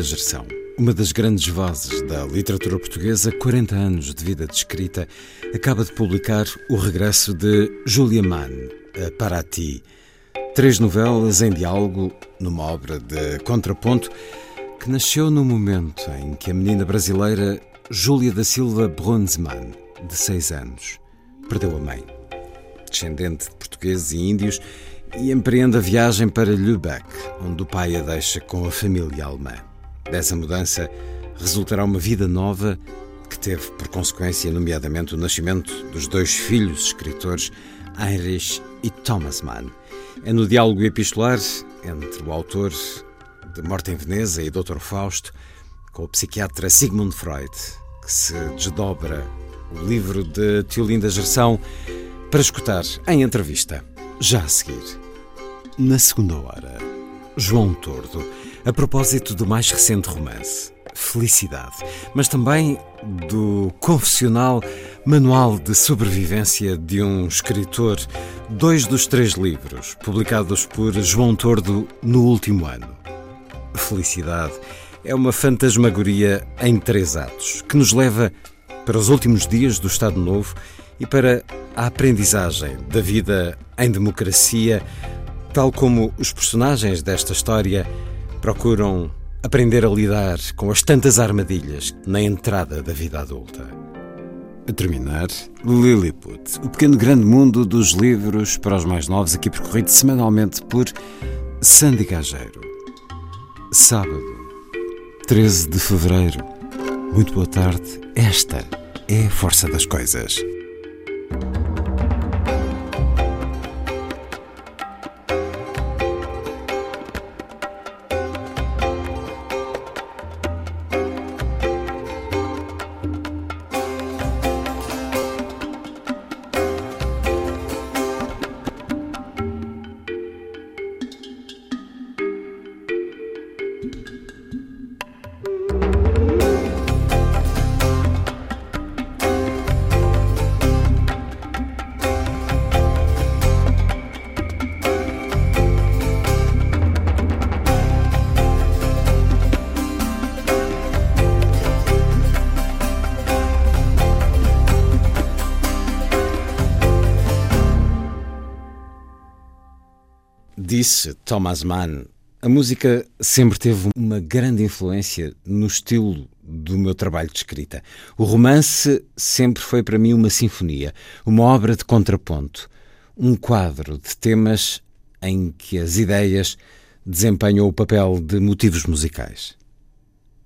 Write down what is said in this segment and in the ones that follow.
Tiolinda Gerção, uma das grandes vozes da literatura portuguesa, 40 anos de vida de escrita, acaba de publicar O Regresso de Julia Mann, a Paraty. Três novelas em diálogo, numa obra de contraponto, que nasceu no momento em que a menina brasileira Júlia da Silva Brunsmann, de seis anos, perdeu a mãe. Descendente de portugueses e índios, e empreende a viagem para Lübeck, onde o pai a deixa com a família alemã. Dessa mudança resultará uma vida nova que teve por consequência, nomeadamente, o nascimento dos dois filhos escritores, Heinrich e Thomas Mann. É no diálogo epistolar entre o autor de Morte em Veneza e Dr. Fausto com o psiquiatra Sigmund Freud que se desdobra o livro de Tiolinda Gerção para escutar em entrevista já a seguir. Na segunda hora, João Tordo, a propósito do mais recente romance, Felicidade, mas também do confessional Manual de Sobrevivência de um Escritor, dois dos três livros publicados por João Tordo no último ano. Felicidade é uma fantasmagoria em três atos que nos leva para os últimos dias do Estado Novo e para a aprendizagem da vida em democracia, tal como os personagens desta história procuram aprender a lidar com as tantas armadilhas na entrada da vida adulta. A terminar, Lilliput, o pequeno grande mundo dos livros para os mais novos, aqui percorrido semanalmente por Sandy Gageiro. Sábado, 13 de fevereiro. Muito boa tarde. Esta é a força das coisas. Disse Thomas Mann, a música sempre teve uma grande influência no estilo do meu trabalho de escrita. O romance sempre foi para mim uma sinfonia, uma obra de contraponto, um quadro de temas em que as ideias desempenham o papel de motivos musicais.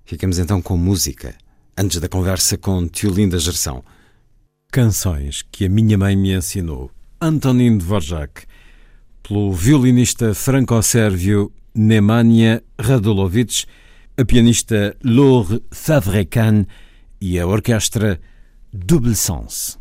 Ficamos então com música, antes da conversa com Tiolinda Gerção. Canções que a minha mãe me ensinou. Antonin Dvorak pelo violinista franco-sérvio Nemanja Radulovic, a pianista Laure Favrecan e a orquestra Double Sens.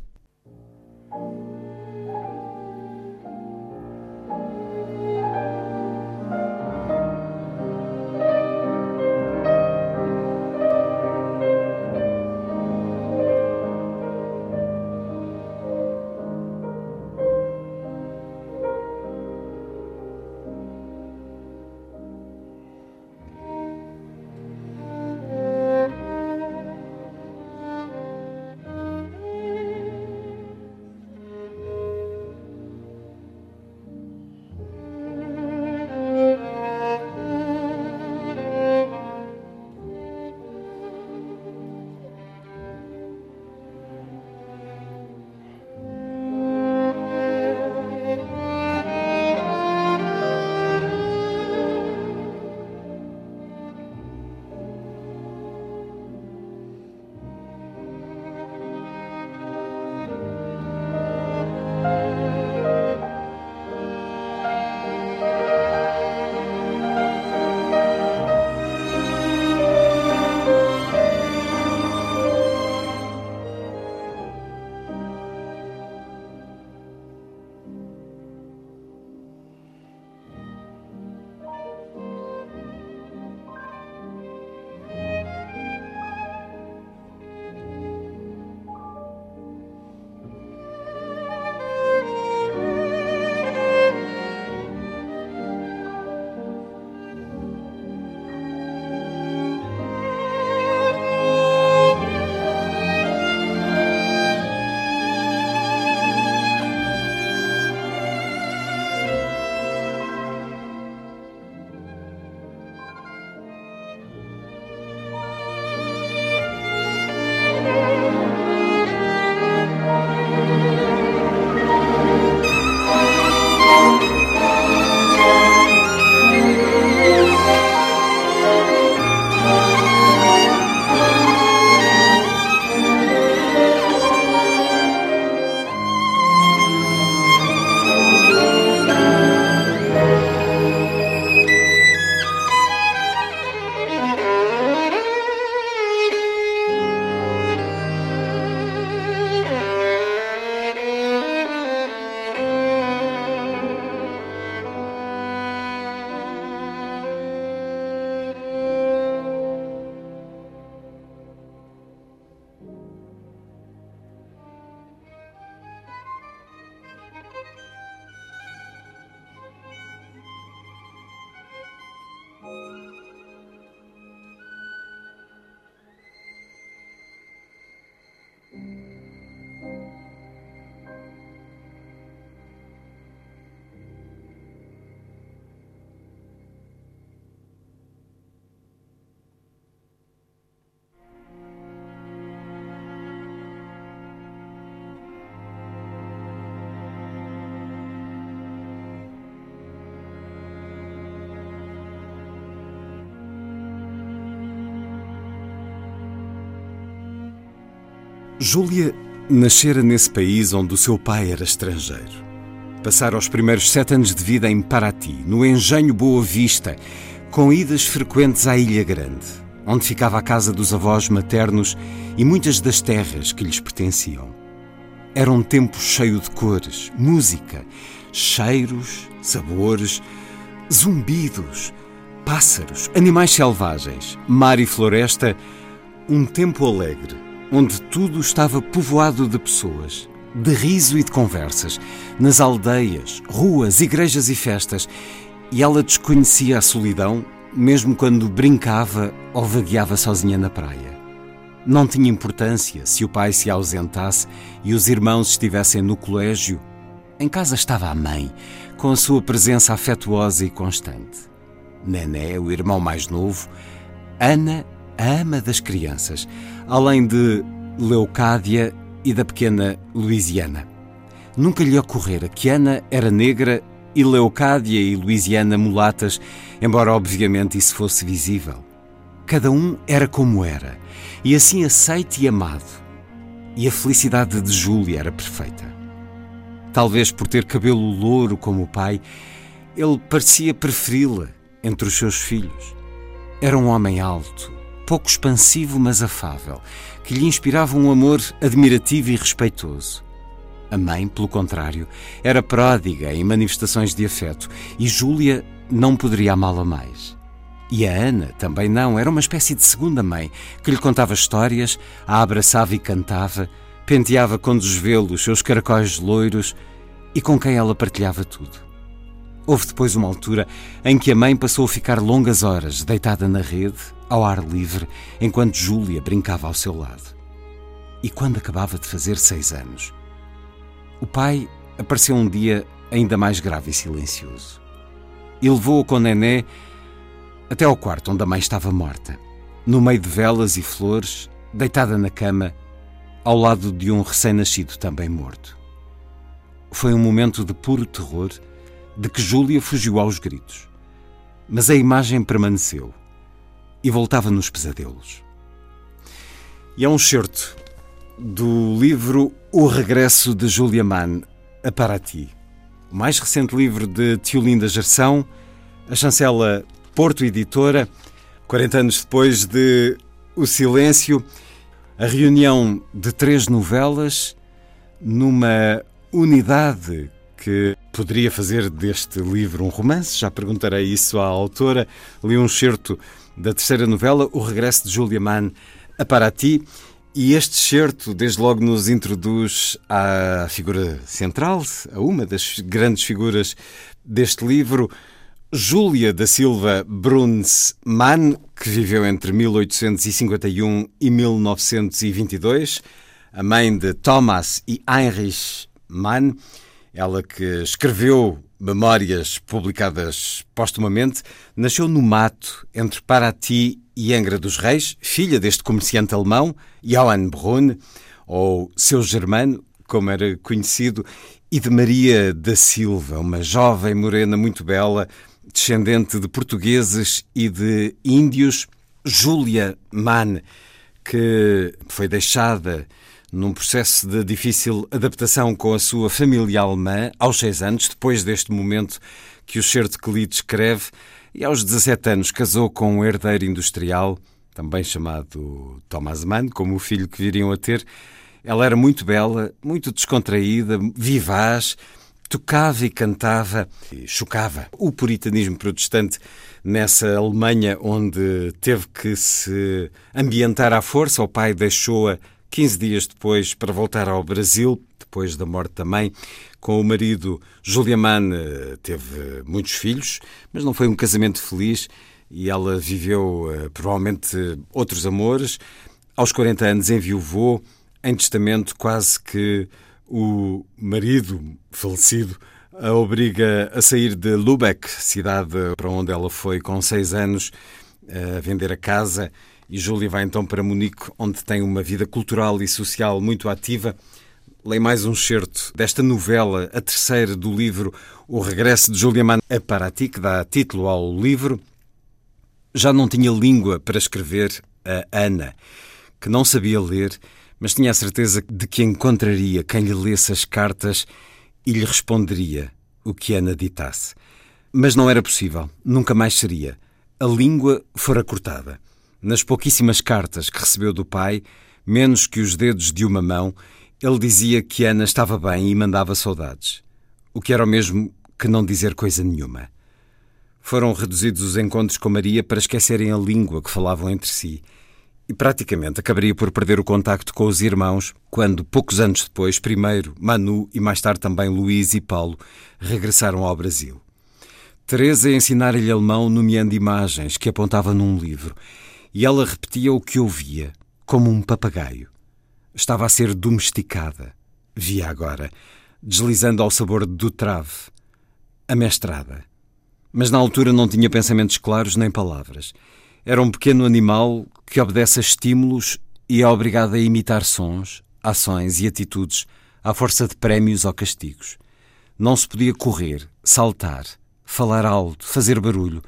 Júlia nascera nesse país onde o seu pai era estrangeiro. Passara os primeiros sete anos de vida em Paraty, no engenho Boa Vista, com idas frequentes à Ilha Grande onde ficava a casa dos avós maternos e muitas das terras que lhes pertenciam. Era um tempo cheio de cores, música, cheiros, sabores, zumbidos, pássaros, animais selvagens, mar e floresta, um tempo alegre, onde tudo estava povoado de pessoas, de riso e de conversas, nas aldeias, ruas, igrejas e festas, e ela desconhecia a solidão, mesmo quando brincava ou vagueava sozinha na praia. Não tinha importância se o pai se ausentasse e os irmãos estivessem no colégio. Em casa estava a mãe, com a sua presença afetuosa e constante. Nené, o irmão mais novo, Ana, a ama das crianças, além de Leucádia e da pequena Louisiana. Nunca lhe ocorrera que Ana era negra e Leucádia e Louisiana mulatas, embora obviamente isso fosse visível. Cada um era como era, e assim aceite e amado. E a felicidade de Júlia era perfeita. Talvez por ter cabelo louro como o pai, ele parecia preferi-la entre os seus filhos. Era um homem alto, pouco expansivo, mas afável, que lhe inspirava um amor admirativo e respeitoso. A mãe, pelo contrário, era pródiga em manifestações de afeto e Júlia não poderia amá-la mais. E a Ana também não, era uma espécie de segunda mãe, que lhe contava histórias, a abraçava e cantava, penteava com desvelo os seus caracóis loiros e com quem ela partilhava tudo. Houve depois uma altura em que a mãe passou a ficar longas horas deitada na rede, ao ar livre, enquanto Júlia brincava ao seu lado. E quando acabava de fazer seis anos, o pai apareceu um dia ainda mais grave e silencioso. E levou-o com Nené até ao quarto onde a mãe estava morta, no meio de velas e flores, deitada na cama, ao lado de um recém-nascido também morto. Foi um momento de puro terror, de que Júlia fugiu aos gritos. Mas a imagem permaneceu e voltava nos pesadelos. E é um certo do livro O Regresso de Julia Mann a Paraty, o mais recente livro de Tiolinda Gerção, a chancela Porto Editora, 40 anos depois de O Silêncio, a reunião de três novelas numa unidade que poderia fazer deste livro um romance. Já perguntarei isso à autora. Li um certo da terceira novela, O Regresso de Julia Mann a Paraty. E este certo, desde logo, nos introduz à figura central, a uma das grandes figuras deste livro, Júlia da Silva Bruns Mann, que viveu entre 1851 e 1922, a mãe de Thomas e Heinrich Mann, ela que escreveu memórias publicadas postumamente, nasceu no mato entre Paraty e Angra dos Reis, filha deste comerciante alemão, Johann Brunn, ou seu germano, como era conhecido, e de Maria da Silva, uma jovem morena muito bela, descendente de portugueses e de índios, Júlia Mann, que foi deixada num processo de difícil adaptação com a sua família alemã aos seis anos, depois deste momento que o certo que lhe descreve, e aos 17 anos casou com um herdeiro industrial, também chamado Thomas Mann, como o filho que viriam a ter. Ela era muito bela, muito descontraída, vivaz, tocava e cantava e chocava o puritanismo protestante nessa Alemanha onde teve que se ambientar à força. O pai deixou-a 15 dias depois para voltar ao Brasil, depois da morte da mãe. Com o marido, Julia Mann eh, teve muitos filhos, mas não foi um casamento feliz e ela viveu eh, provavelmente outros amores. Aos 40 anos enviuvou, em testamento quase que o marido falecido a obriga a sair de Lubeck, cidade para onde ela foi com seis anos, a vender a casa. E Júlia vai então para Munique, onde tem uma vida cultural e social muito ativa. Leio mais um certo desta novela, a terceira do livro O Regresso de Júlia Mann a Paraty, que dá título ao livro. Já não tinha língua para escrever a Ana, que não sabia ler, mas tinha a certeza de que encontraria quem lhe lesse as cartas e lhe responderia o que Ana ditasse. Mas não era possível, nunca mais seria. A língua fora cortada. Nas pouquíssimas cartas que recebeu do pai, menos que os dedos de uma mão, ele dizia que Ana estava bem e mandava saudades. O que era o mesmo que não dizer coisa nenhuma. Foram reduzidos os encontros com Maria para esquecerem a língua que falavam entre si. E praticamente acabaria por perder o contacto com os irmãos quando, poucos anos depois, primeiro Manu e mais tarde também Luís e Paulo regressaram ao Brasil. Teresa ensinara-lhe alemão nomeando imagens que apontava num livro, e ela repetia o que ouvia, como um papagaio. Estava a ser domesticada, via agora, deslizando ao sabor do trave, amestrada. Mas na altura não tinha pensamentos claros nem palavras. Era um pequeno animal que obedece a estímulos e é obrigado a imitar sons, ações e atitudes à força de prémios ou castigos. Não se podia correr, saltar, falar alto, fazer barulho,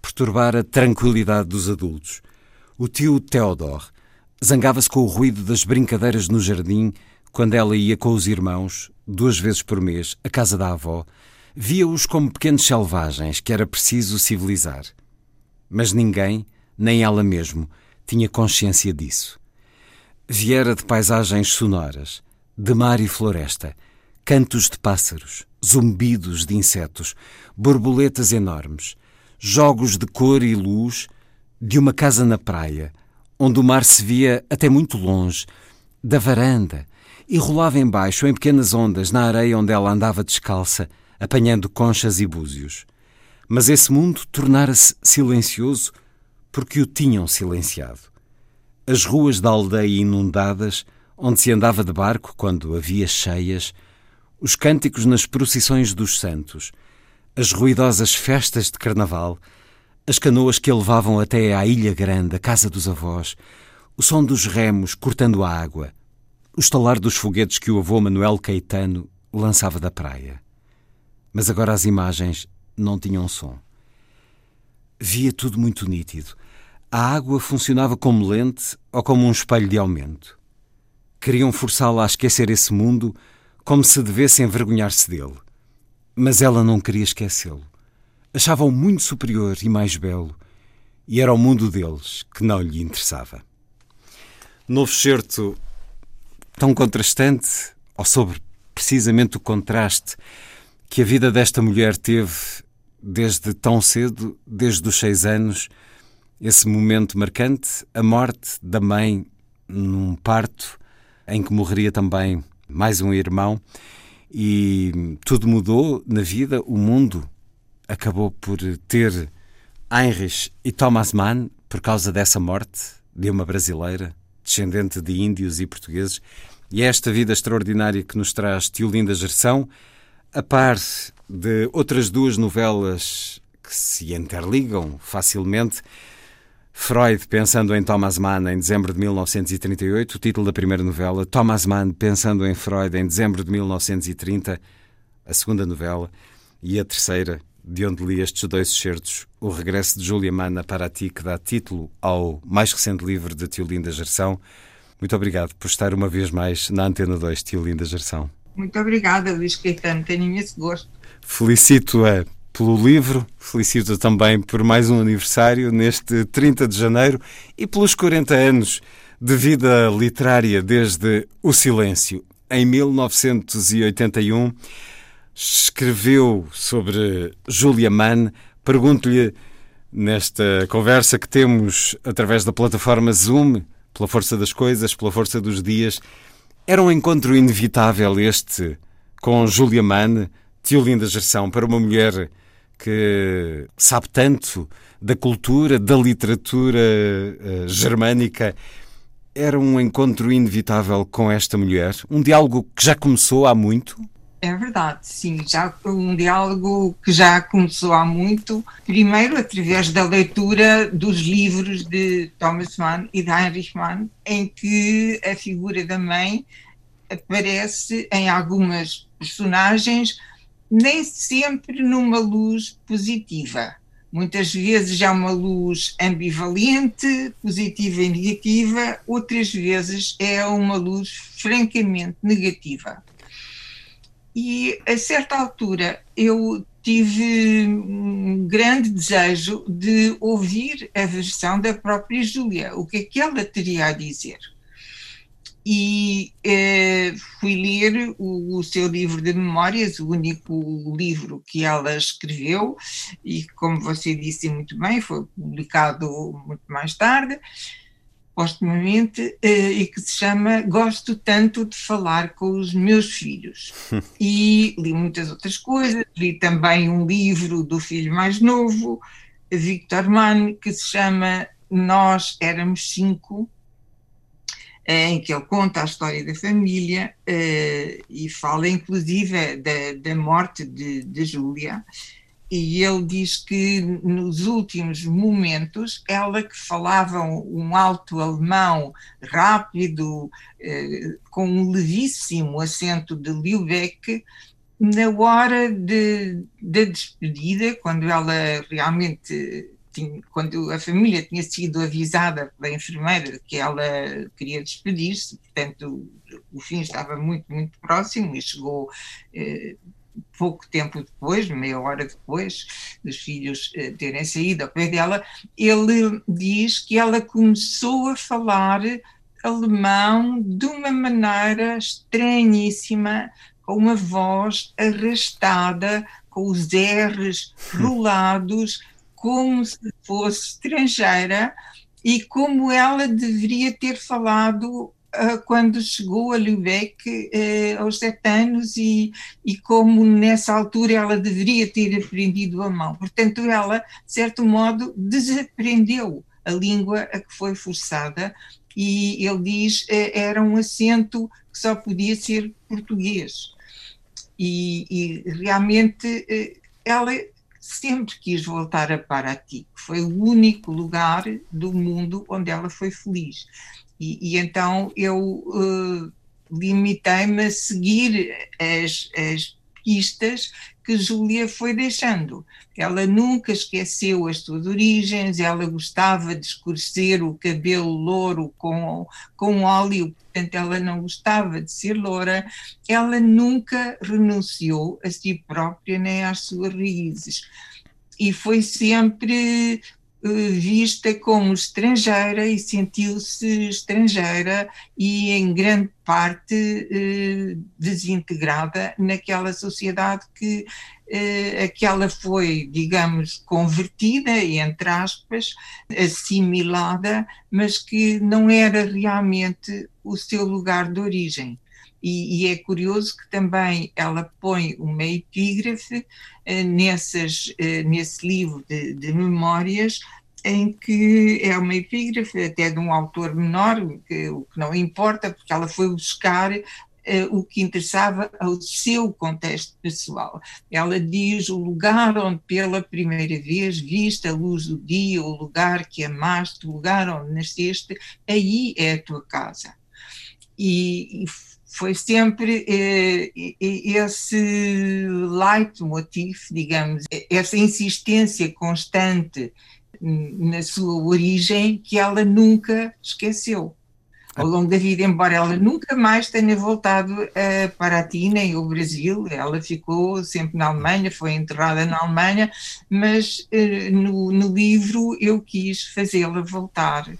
perturbar a tranquilidade dos adultos. O tio Theodor zangava-se com o ruído das brincadeiras no jardim quando ela ia com os irmãos, duas vezes por mês, à casa da avó. Via-os como pequenos selvagens que era preciso civilizar. Mas ninguém, nem ela mesmo, tinha consciência disso. Viera de paisagens sonoras, de mar e floresta, cantos de pássaros, zumbidos de insetos, borboletas enormes, jogos de cor e luz de uma casa na praia, onde o mar se via até muito longe, da varanda, e rolava embaixo em pequenas ondas na areia onde ela andava descalça, apanhando conchas e búzios. Mas esse mundo tornara-se silencioso porque o tinham silenciado. As ruas da aldeia inundadas, onde se andava de barco quando havia cheias, os cânticos nas procissões dos santos, as ruidosas festas de carnaval, as canoas que a levavam até à Ilha Grande, a casa dos avós, o som dos remos cortando a água, o estalar dos foguetes que o avô Manuel Caetano lançava da praia. Mas agora as imagens não tinham som. Via tudo muito nítido. A água funcionava como lente ou como um espelho de aumento. Queriam forçá-la a esquecer esse mundo como se devesse envergonhar-se dele. Mas ela não queria esquecê-lo. Achava-o muito superior e mais belo, e era o mundo deles que não lhe interessava. Novo certo tão contrastante, ou sobre precisamente o contraste que a vida desta mulher teve desde tão cedo, desde os seis anos, esse momento marcante, a morte da mãe num parto, em que morreria também mais um irmão, e tudo mudou na vida, o mundo acabou por ter Heinrich e Thomas Mann por causa dessa morte de uma brasileira, descendente de índios e portugueses, e é esta vida extraordinária que nos traz Tiolinda Gerção, a par de outras duas novelas que se interligam facilmente, Freud pensando em Thomas Mann em dezembro de 1938, o título da primeira novela, Thomas Mann pensando em Freud em dezembro de 1930, a segunda novela, e a terceira, de onde li estes dois excertos, O Regresso de Julia Mann a Paraty, que dá título ao mais recente livro de Tio Linda Gerção. Muito obrigado por estar uma vez mais na Antena 2, Tio Linda Gerção. Muito obrigada, Luís Caetano, tenho imenso gosto. Felicito-a pelo livro, felicito também por mais um aniversário neste 30 de janeiro e pelos 40 anos de vida literária desde O Silêncio. Em 1981, escreveu sobre Julia Mann. Pergunto-lhe, nesta conversa que temos através da plataforma Zoom, pela força das coisas, pela força dos dias, era um encontro inevitável este com Julia Mann, Tiolinda Gerção, para uma mulher que sabe tanto da cultura, da literatura uh, germânica. Era um encontro inevitável com esta mulher, um diálogo que já começou há muito. É verdade, sim, já um diálogo que já começou há muito, primeiro através da leitura dos livros de Thomas Mann e de Heinrich Mann, em que a figura da mãe aparece em algumas personagens nem sempre numa luz positiva. Muitas vezes é uma luz ambivalente, positiva e negativa, outras vezes é uma luz francamente negativa. E a certa altura eu tive um grande desejo de ouvir a versão da própria Júlia, o que é que ela teria a dizer. E eh, fui ler o, o, seu livro de memórias, o único livro que ela escreveu, e como você disse muito bem, foi publicado muito mais tarde, postumamente, eh, e que se chama Gosto Tanto de Falar com os Meus Filhos. e li muitas outras coisas, li também um livro do filho mais novo, Victor Mann, que se chama Nós Éramos Cinco, em que ele conta a história da família uh, e fala inclusive da, da morte de, de Júlia. E ele diz que nos últimos momentos, ela que falava um alto alemão rápido, uh, com um levíssimo acento de Lübeck, na hora da despedida, quando ela realmente tinha, quando a família tinha sido avisada pela enfermeira que ela queria despedir-se, portanto o, o, fim estava muito, muito próximo e chegou eh, pouco tempo depois, meia hora depois dos filhos eh, terem saído ao pé dela, ele diz que ela começou a falar alemão de uma maneira estranhíssima, com uma voz arrastada, com os R's rolados, como se fosse estrangeira e como ela deveria ter falado quando chegou a Lübeck uh, aos sete anos e, e como nessa altura ela deveria ter aprendido alemão. Portanto, ela, de certo modo, desaprendeu a língua a que foi forçada e ele diz uh, era um acento que só podia ser português. E, e realmente ela sempre quis voltar a Paraty, que foi o único lugar do mundo onde ela foi feliz. E, e então eu uh, limitei-me a seguir as, as pistas que Júlia foi deixando. Ela nunca esqueceu as suas origens, ela gostava de escurecer o cabelo louro com, com óleo, portanto, ela não gostava de ser loura. Ela nunca renunciou a si própria nem às suas raízes. E foi sempre vista como estrangeira e sentiu-se estrangeira e em grande parte eh, desintegrada naquela sociedade que eh, aquela foi, digamos, convertida, entre aspas, assimilada, mas que não era realmente o seu lugar de origem. E, e, é curioso que também ela põe uma epígrafe eh, nessas, eh, nesse livro de, de, memórias, em que é uma epígrafe até de um autor menor, que, o que não importa, porque ela foi buscar eh, o que interessava ao seu contexto pessoal. Ela diz o lugar onde pela primeira vez viste a luz do dia, o lugar que amaste, o lugar onde nasceste, aí é a tua casa. E, e foi sempre eh, esse leitmotiv, digamos, essa insistência constante na sua origem que ela nunca esqueceu. Ao longo da vida, embora ela nunca mais tenha voltado uh, para a Tina e o Brasil, ela ficou sempre na Alemanha, foi enterrada na Alemanha, mas uh, no, no livro eu quis fazê-la voltar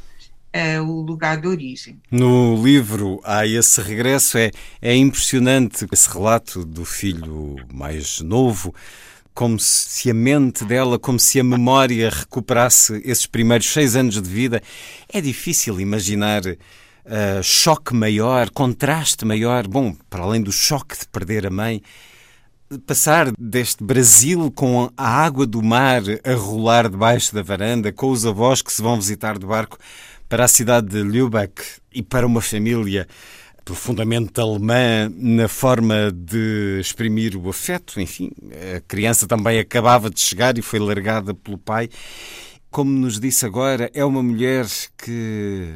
uh, o lugar de origem. No livro há esse regresso, é, é impressionante esse relato do filho mais novo, como se a mente dela, como se a memória recuperasse esses primeiros seis anos de vida. É difícil imaginar uh, choque maior, contraste maior. Bom, para além do choque de perder a mãe, passar deste Brasil com a água do mar a rolar debaixo da varanda, com os avós que se vão visitar de barco, para a cidade de Lübeck e para uma família profundamente alemã na forma de exprimir o afeto. Enfim, a criança também acabava de chegar e foi largada pelo pai. Como nos disse agora, é uma mulher que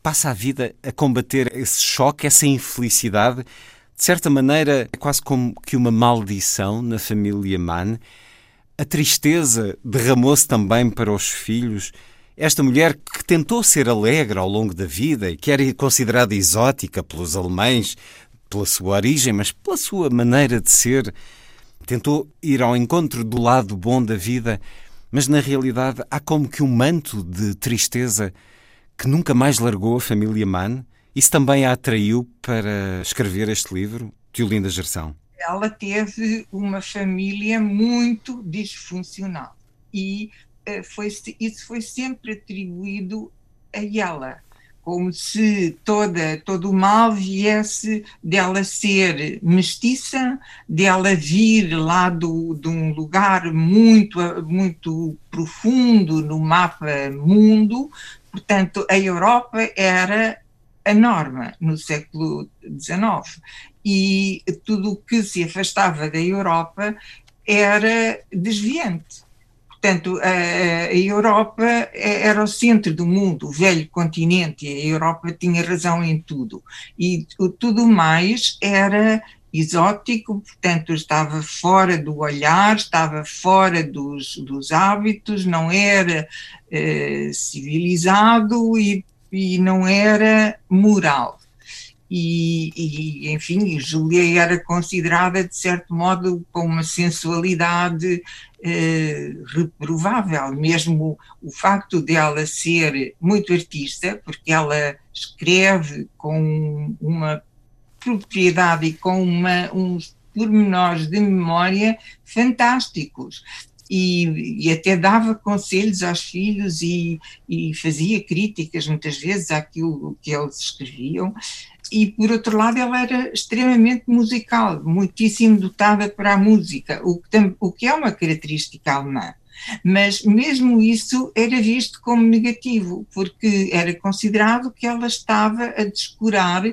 passa a vida a combater esse choque, essa infelicidade. De certa maneira, é quase como que uma maldição na família Mann. a tristeza derramou-se também para os filhos. Esta mulher que tentou ser alegre ao longo da vida e que era considerada exótica pelos alemães, pela sua origem, mas pela sua maneira de ser, tentou ir ao encontro do lado bom da vida, mas na realidade há como que um manto de tristeza que nunca mais largou a família Mann. Isso também a atraiu para escrever este livro, Tiolinda Gerção? Ela teve uma família muito disfuncional e foi, isso foi sempre atribuído a ela como se toda, todo o mal viesse dela ser mestiça, dela vir lá do, de um lugar muito, muito profundo no mapa mundo. Portanto, a Europa era a norma no século XIX e tudo o que se afastava da Europa era desviante. Portanto, a, a, Europa era o centro do mundo, o velho continente, a Europa tinha razão em tudo. E tudo mais era exótico, portanto, estava fora do olhar, estava fora dos, dos hábitos, não era eh, civilizado e, e não era moral e, e, enfim, Júlia era considerada, de certo modo, com uma sensualidade eh, reprovável, mesmo o facto dela ser muito artista, porque ela escreve com uma propriedade e com uma, uns pormenores de memória fantásticos. E, e, até dava conselhos aos filhos e, e, fazia críticas muitas vezes àquilo que eles escreviam e por outro lado ela era extremamente musical, muitíssimo dotada para a música, o que, o que é uma característica alemã. Mas mesmo isso era visto como negativo, porque era considerado que ela estava a descurar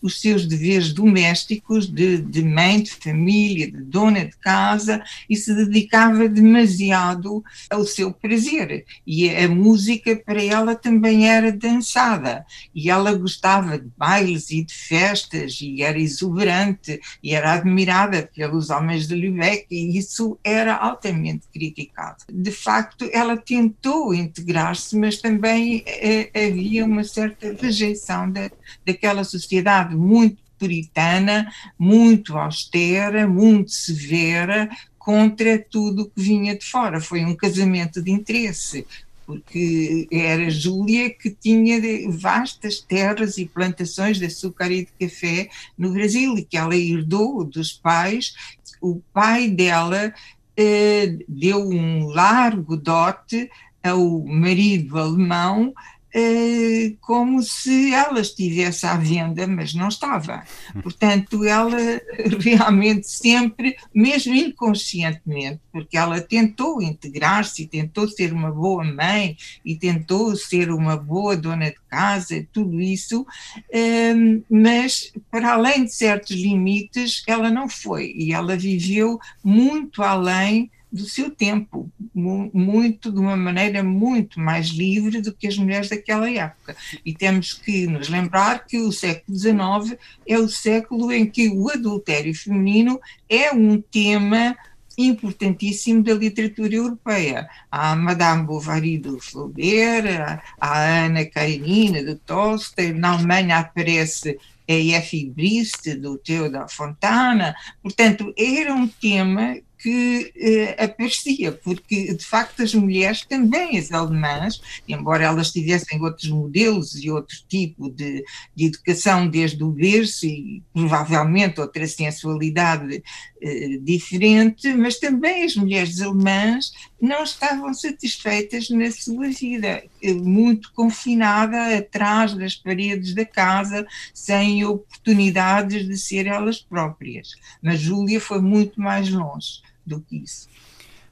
os seus deveres domésticos de, de, mãe de família, de dona de casa e se dedicava demasiado ao seu prazer. E a música para ela também era dançada e ela gostava de bailes e de festas e era exuberante e era admirada pelos homens de Lübeck e isso era altamente criticado. De facto, ela tentou integrar-se, mas também eh, havia uma certa rejeição da, daquela sociedade sociedade muito puritana, muito austera, muito severa contra tudo que vinha de fora. Foi um casamento de interesse, porque era Júlia que tinha vastas terras e plantações de açúcar e de café no Brasil e que ela herdou dos pais. O pai dela eh, deu um largo dote ao marido alemão eh, como se ela estivesse à venda, mas não estava. Portanto, ela realmente sempre, mesmo inconscientemente, porque ela tentou integrar-se, tentou ser uma boa mãe e tentou ser uma boa dona de casa, tudo isso, eh, mas para além de certos limites, ela não foi e ela viveu muito além do seu tempo, muito de uma maneira muito mais livre do que as mulheres daquela época. E temos que nos lembrar que o século XIX é o século em que o adultério feminino é um tema importantíssimo da literatura europeia. Há a Madame Bovary do Flaubert, a Ana Karenina do Tolstói, na Alemanha aparece a Effie Briest do Theodor Fontana. Portanto, era um tema que eh, aparecia, porque de facto as mulheres, também as alemãs, embora elas tivessem outros modelos e outro tipo de, de educação desde o berço e provavelmente outra sensualidade eh, diferente, mas também as mulheres alemãs não estavam satisfeitas na sua vida, eh, muito confinada atrás das paredes da casa, sem oportunidades de ser elas próprias. Mas Júlia foi muito mais longe do que isso.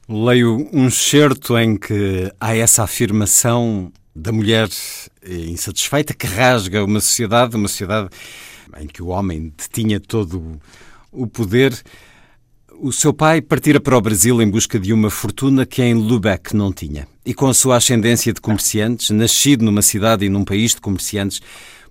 Leio um certo em que há essa afirmação da mulher insatisfeita que rasga uma sociedade, uma sociedade em que o homem detinha todo o poder. O seu pai partira para o Brasil em busca de uma fortuna que em Lubeck não tinha. E com a sua ascendência de comerciantes, nascido numa cidade e num país de comerciantes,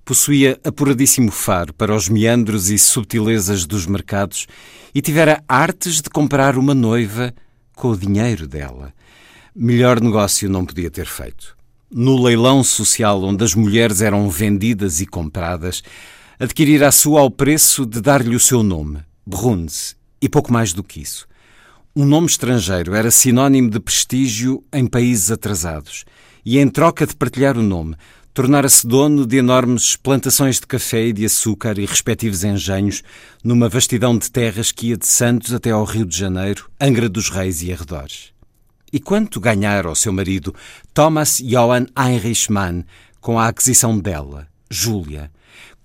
possuía apuradíssimo faro para os meandros e subtilezas dos mercados e tivera artes de comprar uma noiva com o dinheiro dela. Melhor negócio não podia ter feito. No leilão social onde as mulheres eram vendidas e compradas, adquirir a sua ao preço de dar-lhe o seu nome, Bruns, e pouco mais do que isso. Um nome estrangeiro era sinónimo de prestígio em países atrasados, e em troca de partilhar o nome, tornara-se dono de enormes plantações de café e de açúcar e respectivos engenhos numa vastidão de terras que ia de Santos até ao Rio de Janeiro, Angra dos Reis e arredores. E quanto ganhara ao seu marido Thomas Johann Heinrich Mann com a aquisição dela, Júlia?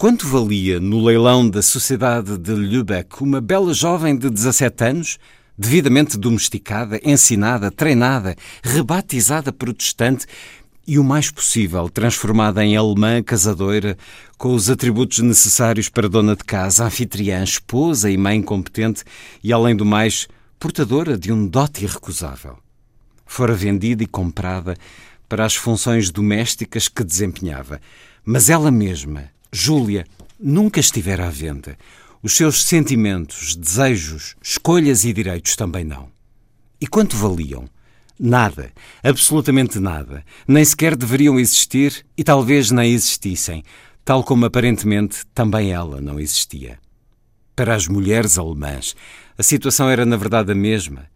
Quanto valia no leilão da Sociedade de Lübeck uma bela jovem de 17 anos, devidamente domesticada, ensinada, treinada, rebatizada protestante e o mais possível transformada em alemã casadoira, com os atributos necessários para dona de casa, anfitriã, esposa e mãe competente e, além do mais, portadora de um dote irrecusável. Fora vendida e comprada para as funções domésticas que desempenhava, mas ela mesma, Júlia, nunca estivera à venda. Os seus sentimentos, desejos, escolhas e direitos também não. E quanto valiam? Nada, absolutamente nada. Nem sequer deveriam existir e talvez nem existissem, tal como aparentemente também ela não existia. Para as mulheres alemãs, a situação era na verdade a mesma,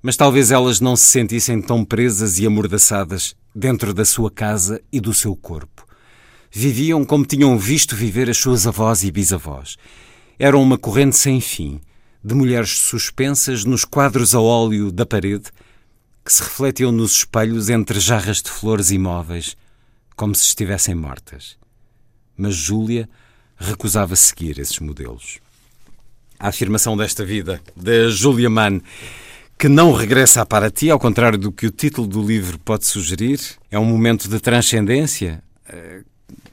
mas talvez elas não se sentissem tão presas e amordaçadas dentro da sua casa e do seu corpo. Viviam como tinham visto viver as suas avós e bisavós. Eram uma corrente sem fim, de mulheres suspensas nos quadros a óleo da parede que se refletiam nos espelhos entre jarras de flores imóveis, como se estivessem mortas. Mas Júlia recusava seguir esses modelos. A afirmação desta vida, de Julia Mann, que não regressa a Paraty, ao contrário do que o título do livro pode sugerir, é um momento de transcendência, eh,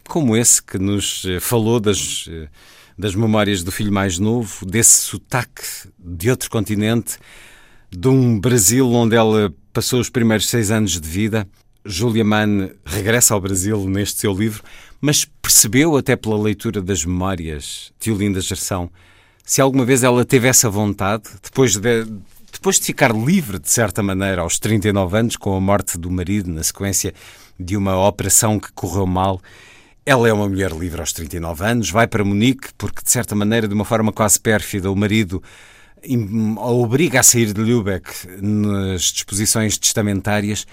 como esse que nos eh, falou das, eh, das memórias do filho mais novo, desse sotaque de outro continente, de um Brasil onde ela passou os primeiros seis anos de vida. Julia Mann regressa ao Brasil neste seu livro, mas percebeu até pela leitura das memórias de Olinda Gerção se alguma vez ela teve essa vontade, depois de, depois de ficar livre, de certa maneira, aos 39 anos, com a morte do marido, na sequência de uma operação que correu mal. Ela é uma mulher livre aos 39 anos, vai para Munique, porque, de certa maneira, de uma forma quase pérfida, o marido a obriga a sair de Lübeck nas disposições testamentárias,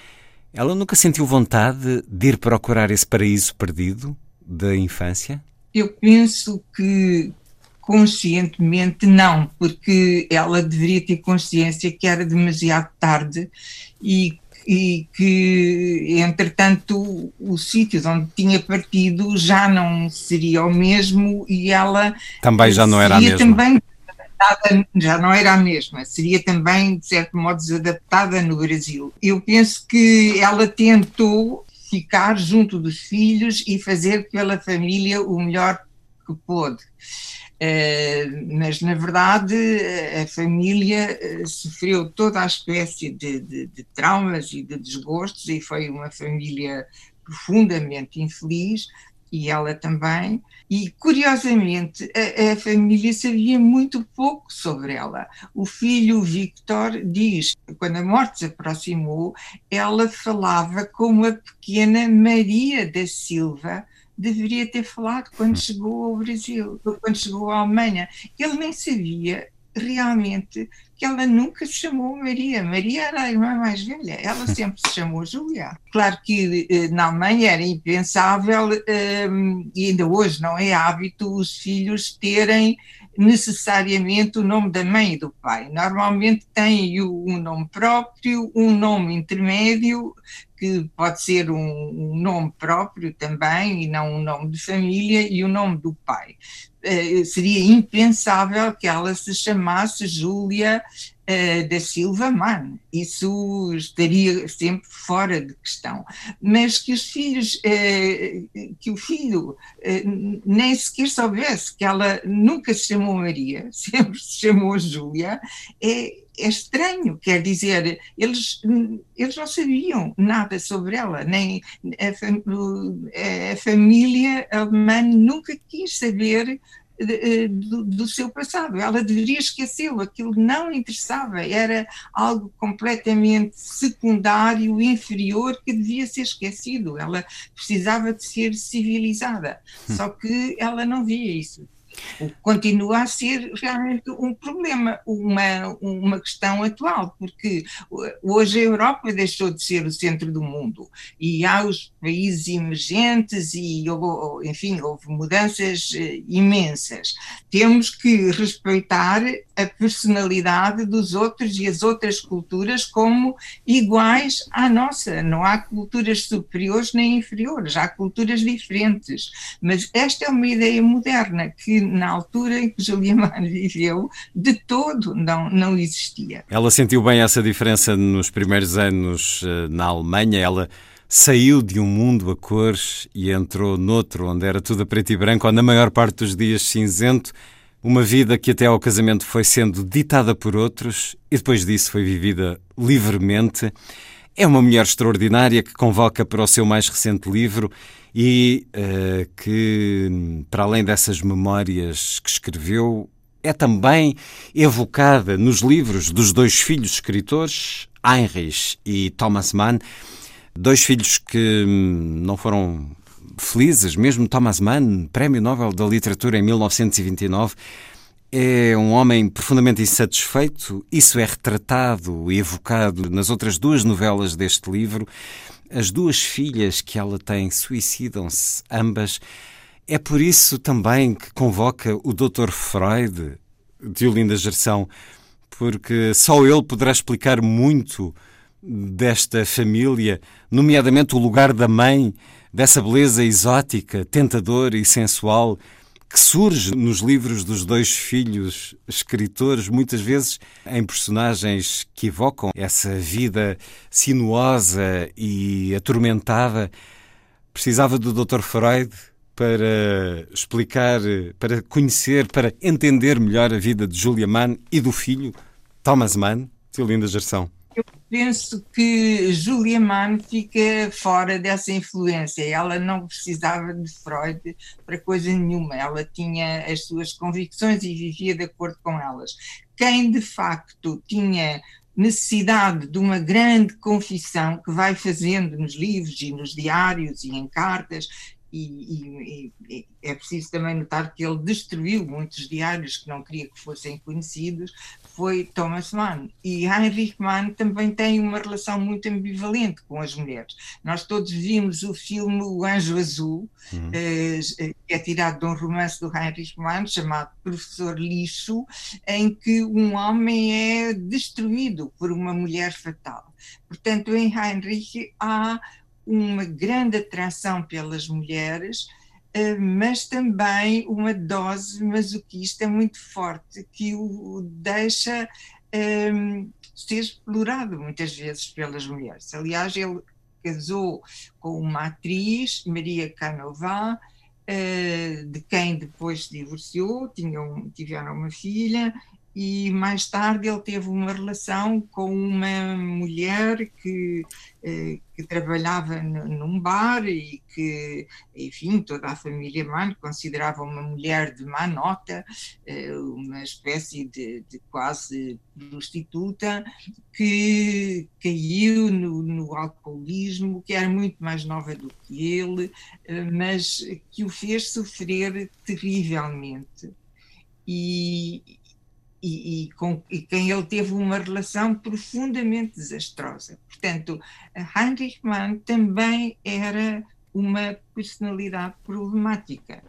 ela nunca sentiu vontade de ir procurar esse paraíso perdido da infância? Eu penso que conscientemente não, porque ela deveria ter consciência que era demasiado tarde e e que, entretanto, o, sítio de onde tinha partido já não seria o mesmo e ela também já não era a mesma. Também já não era a mesma, seria também, de certo modo, desadaptada no Brasil. Eu penso que ela tentou ficar junto dos filhos e fazer pela família o melhor que pôde. Uh, mas na verdade a família uh, sofreu toda a espécie de, de, de, traumas e de desgostos e foi uma família profundamente infeliz e ela também e, curiosamente, a, a, família sabia muito pouco sobre ela. O filho Victor diz que, quando a morte se aproximou, ela falava como a pequena Maria da Silva deveria ter falado quando hum. chegou ao Brasil, quando chegou à Alemanha. Ele nem sabia realmente que ela nunca se chamou Maria. Maria era a irmã mais velha, ela sempre se chamou Julia. Claro que eh, na Alemanha era impensável, ehm, e ainda hoje não é hábito, os filhos terem necessariamente o nome da mãe e do pai. Normalmente têm um nome próprio, um nome intermédio, que pode ser um, nome próprio também, e não um nome de família, e o nome do pai. Uh, seria impensável que ela se chamasse Júlia uh, da Silva Mann. Isso estaria sempre fora de questão. Mas que os filhos, uh, que o filho nem sequer soubesse que ela nunca se chamou Maria, sempre se chamou Júlia, é é estranho, quer dizer, eles, eles não sabiam nada sobre ela, nem a, a família alemã nunca quis saber de, do, do, seu passado. Ela deveria esquecê-lo, aquilo não interessava, era algo completamente secundário, inferior, que devia ser esquecido. Ela precisava de ser civilizada, hum. só que ela não via isso continua a ser realmente um problema, uma, uma questão atual, porque hoje a Europa deixou de ser o centro do mundo e há os países emergentes e, enfim, houve mudanças eh, imensas. Temos que respeitar a personalidade dos outros e as outras culturas como iguais à nossa. Não há culturas superiores nem inferiores, há culturas diferentes. Mas esta é uma ideia moderna que na altura em que Julia Mann viveu, de todo não, não existia. Ela sentiu bem essa diferença nos primeiros anos eh, na Alemanha. Ela saiu de um mundo a cores e entrou noutro, onde era tudo a preto e branco, ou na maior parte dos dias cinzento. Uma vida que até ao casamento foi sendo ditada por outros e depois disso foi vivida livremente. É uma mulher extraordinária que convoca para o seu mais recente livro e uh, que, para além dessas memórias que escreveu, é também evocada nos livros dos dois filhos escritores, Heinrich e Thomas Mann, dois filhos que hum, não foram felizes, mesmo. Thomas Mann, Prémio Nobel da Literatura em 1929, é um homem profundamente insatisfeito. Isso é retratado e evocado nas outras duas novelas deste livro. As duas filhas que ela tem suicidam-se ambas. É por isso também que convoca o Dr. Freud, de Olinda Gerção, porque só ele poderá explicar muito desta família, nomeadamente o lugar da mãe, dessa beleza exótica, tentadora e sensual que surge nos livros dos dois filhos escritores, muitas vezes em personagens que evocam essa vida sinuosa e atormentada. Precisava do Dr. Freud para explicar, para conhecer, para entender melhor a vida de Julia Mann e do filho, Thomas Mann, de Linda Gerção eu penso que Julia Mann fica fora dessa influência. Ela não precisava de Freud para coisa nenhuma. Ela tinha as suas convicções e vivia de acordo com elas. Quem de facto tinha necessidade de uma grande confissão que vai fazendo nos livros e nos diários e em cartas e, e, e, é preciso também notar que ele destruiu muitos diários que não queria que fossem conhecidos, foi Thomas Mann. E Heinrich Mann também tem uma relação muito ambivalente com as mulheres. Nós todos vimos o filme O Anjo Azul, uhum. eh, que é tirado de um romance do Heinrich Mann chamado Professor Lixo, em que um homem é destruído por uma mulher fatal. Portanto, em Heinrich há uma grande atração pelas mulheres, eh, mas também uma dose masoquista muito forte que o deixa um, ehm, ser explorado muitas vezes pelas mulheres. Aliás, ele casou com uma atriz, Maria Canova, eh, de quem depois se divorciou, tinham, tiveram uma filha e mais tarde ele teve uma relação com uma mulher que, eh, que trabalhava num bar e que, enfim, toda a família Mann considerava uma mulher de má nota, eh, uma espécie de, de quase prostituta, que caiu no, no, alcoolismo, que era muito mais nova do que ele, eh, mas que o fez sofrer terrivelmente. E, e, e, com e quem ele teve uma relação profundamente desastrosa. Portanto, Heinrich Mann também era uma personalidade problemática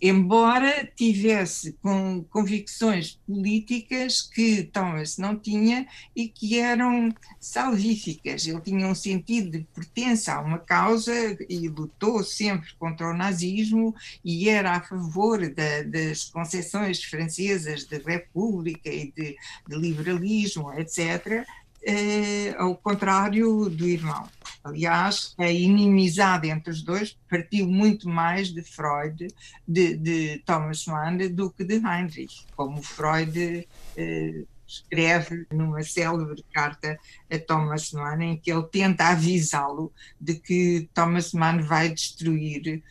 embora tivesse com convicções políticas que Thomas não tinha e que eram salvíficas. Ele tinha um sentido de pertença a uma causa e lutou sempre contra o nazismo e era a favor da, das concessões francesas de república e de, de liberalismo, etc eh, ao contrário do irmão. Aliás, a inimizade entre os dois partiu muito mais de Freud, de, de Thomas Mann, do que de Heinrich, como Freud eh, escreve numa célebre carta a Thomas Mann, em que ele tenta avisá-lo de que Thomas Mann vai destruir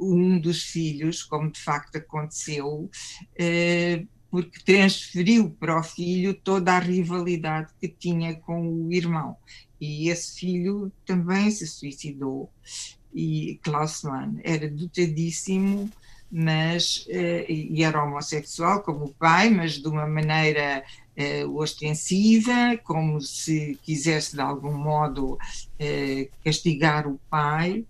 um dos filhos, como de facto aconteceu, eh, porque transferiu para o filho toda a rivalidade que tinha com o irmão. E esse filho também se suicidou. E Klaus Mann era dotadíssimo, mas eh, e era homossexual como o pai, mas de uma maneira eh, ostensiva, como se quisesse de algum modo eh, castigar o pai,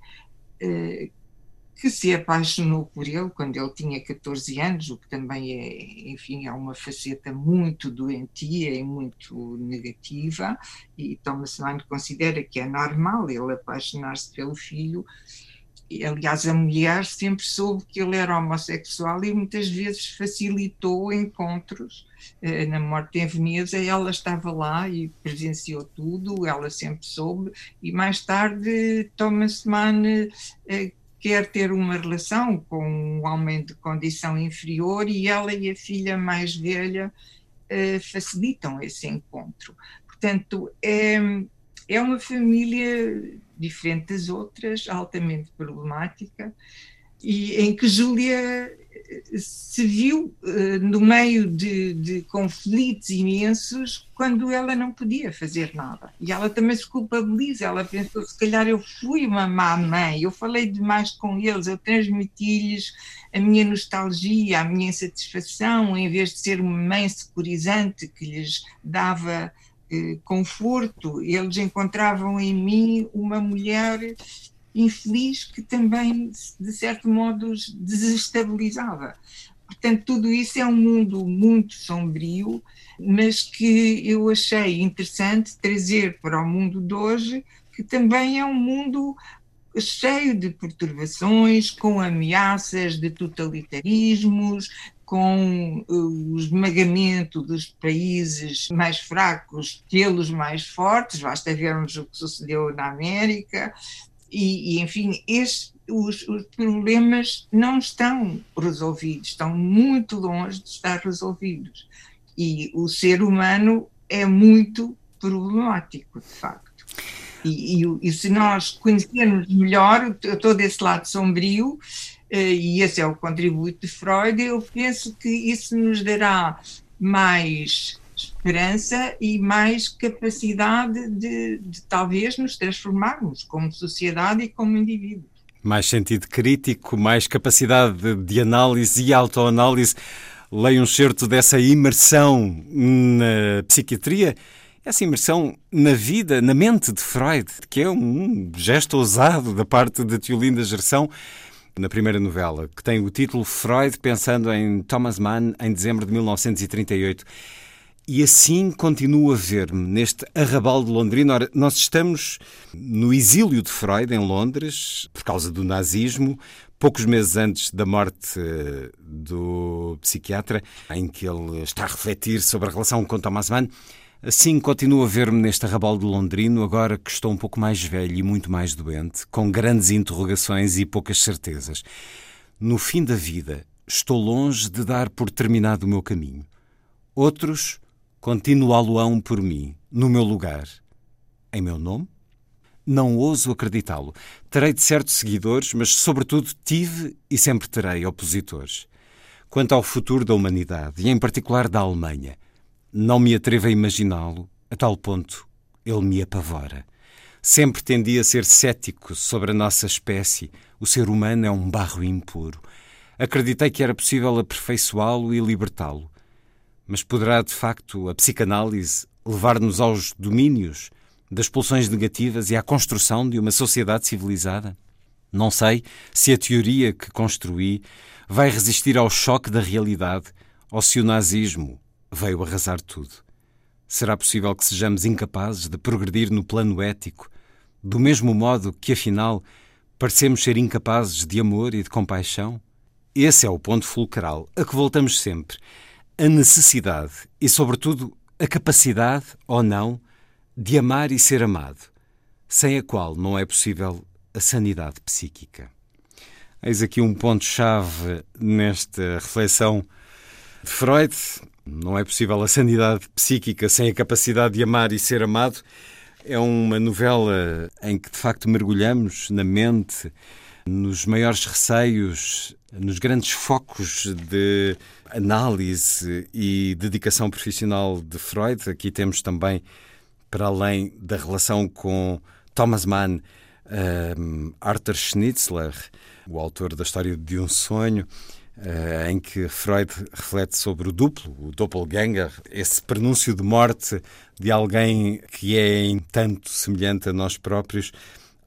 que se apaixonou por ele quando ele tinha 14 anos, o que também é, enfim, é uma faceta muito doentia e muito negativa, e Thomas Mann considera que é normal ele apaixonar-se pelo filho, e, aliás, a mulher sempre soube que ele era homossexual e muitas vezes facilitou encontros. Eh, na morte em Veneza, ela estava lá e presenciou tudo, ela sempre soube, e mais tarde Thomas Mann eh, quer ter uma relação com um homem de condição inferior e ela e a filha mais velha uh, facilitam esse encontro. Portanto, é, é uma família diferente das outras, altamente problemática, e em que Júlia se viu uh, no meio de, de, conflitos imensos quando ela não podia fazer nada. E ela também se culpabiliza. Ela pensou: se calhar eu fui uma má mãe, eu falei demais com eles, eu transmiti-lhes a minha nostalgia, a minha insatisfação, em vez de ser uma mãe securizante que lhes dava uh, conforto, eles encontravam em mim uma mulher infeliz que também, de certo modo, desestabilizava. Portanto, tudo isso é um mundo muito sombrio, mas que eu achei interessante trazer para o mundo de hoje, que também é um mundo cheio de perturbações, com ameaças de totalitarismos, com o esmagamento dos países mais fracos pelos mais fortes, basta vermos o que sucedeu na América, e, e enfim, os, os, problemas não estão resolvidos, estão muito longe de estar resolvidos. E o ser humano é muito problemático, de facto. E, e, e se nós conhecermos melhor todo esse lado sombrio, eh, e esse é o contributo de Freud, eu penso que isso nos dará mais esperança e mais capacidade de, de talvez nos transformarmos como sociedade e como indivíduos. Mais sentido crítico, mais capacidade de análise e autoanálise. Leio um certo dessa imersão na psiquiatria, essa imersão na vida, na mente de Freud, que é um gesto ousado da parte de Teolinda Gerson, na primeira novela, que tem o título Freud pensando em Thomas Mann em dezembro de 1938. E assim continuo a ver-me neste arrabal de Londrina. Ora, nós estamos no exílio de Freud, em Londres, por causa do nazismo, poucos meses antes da morte eh, do psiquiatra, em que ele está a refletir sobre a relação com Thomas Mann. Assim, continuo a ver-me neste arrabal de Londrino, agora que estou um pouco mais velho e muito mais doente, com grandes interrogações e poucas certezas. No fim da vida, estou longe de dar por terminado o meu caminho. Outros continuá-lo-ão por mim, no meu lugar, em meu nome? Não ouso acreditá-lo. Terei de certos seguidores, mas, sobretudo, tive e sempre terei opositores. Quanto ao futuro da humanidade, e em particular da Alemanha, não me atrevo a imaginá-lo, a tal ponto ele me apavora. Sempre tendi a ser cético sobre a nossa espécie. O ser humano é um barro impuro. Acreditei que era possível aperfeiçoá-lo e libertá-lo. Mas poderá, de facto, a psicanálise levar-nos aos domínios das pulsões negativas e à construção de uma sociedade civilizada? Não sei se a teoria que construí vai resistir ao choque da realidade ou se o nazismo veio arrasar tudo. Será possível que sejamos incapazes de progredir no plano ético, do mesmo modo que, afinal, parecemos ser incapazes de amor e de compaixão? Esse é o ponto fulcral a que voltamos sempre a necessidade e, sobretudo, a capacidade ou não de amar e ser amado, sem a qual não é possível a sanidade psíquica. Eis aqui um ponto-chave nesta reflexão de Freud. Não é possível a sanidade psíquica sem a capacidade de amar e ser amado. É uma novela em que de facto mergulhamos na mente nos maiores receios, nos grandes focos de análise e dedicação profissional de Freud. Aqui temos também, para além da relação com Thomas Mann, um, Arthur Schnitzler, o autor da história de um sonho, uh, em que Freud reflete sobre o duplo, o doppelganger, esse prenúncio de morte de alguém que é em tanto semelhante a nós próprios.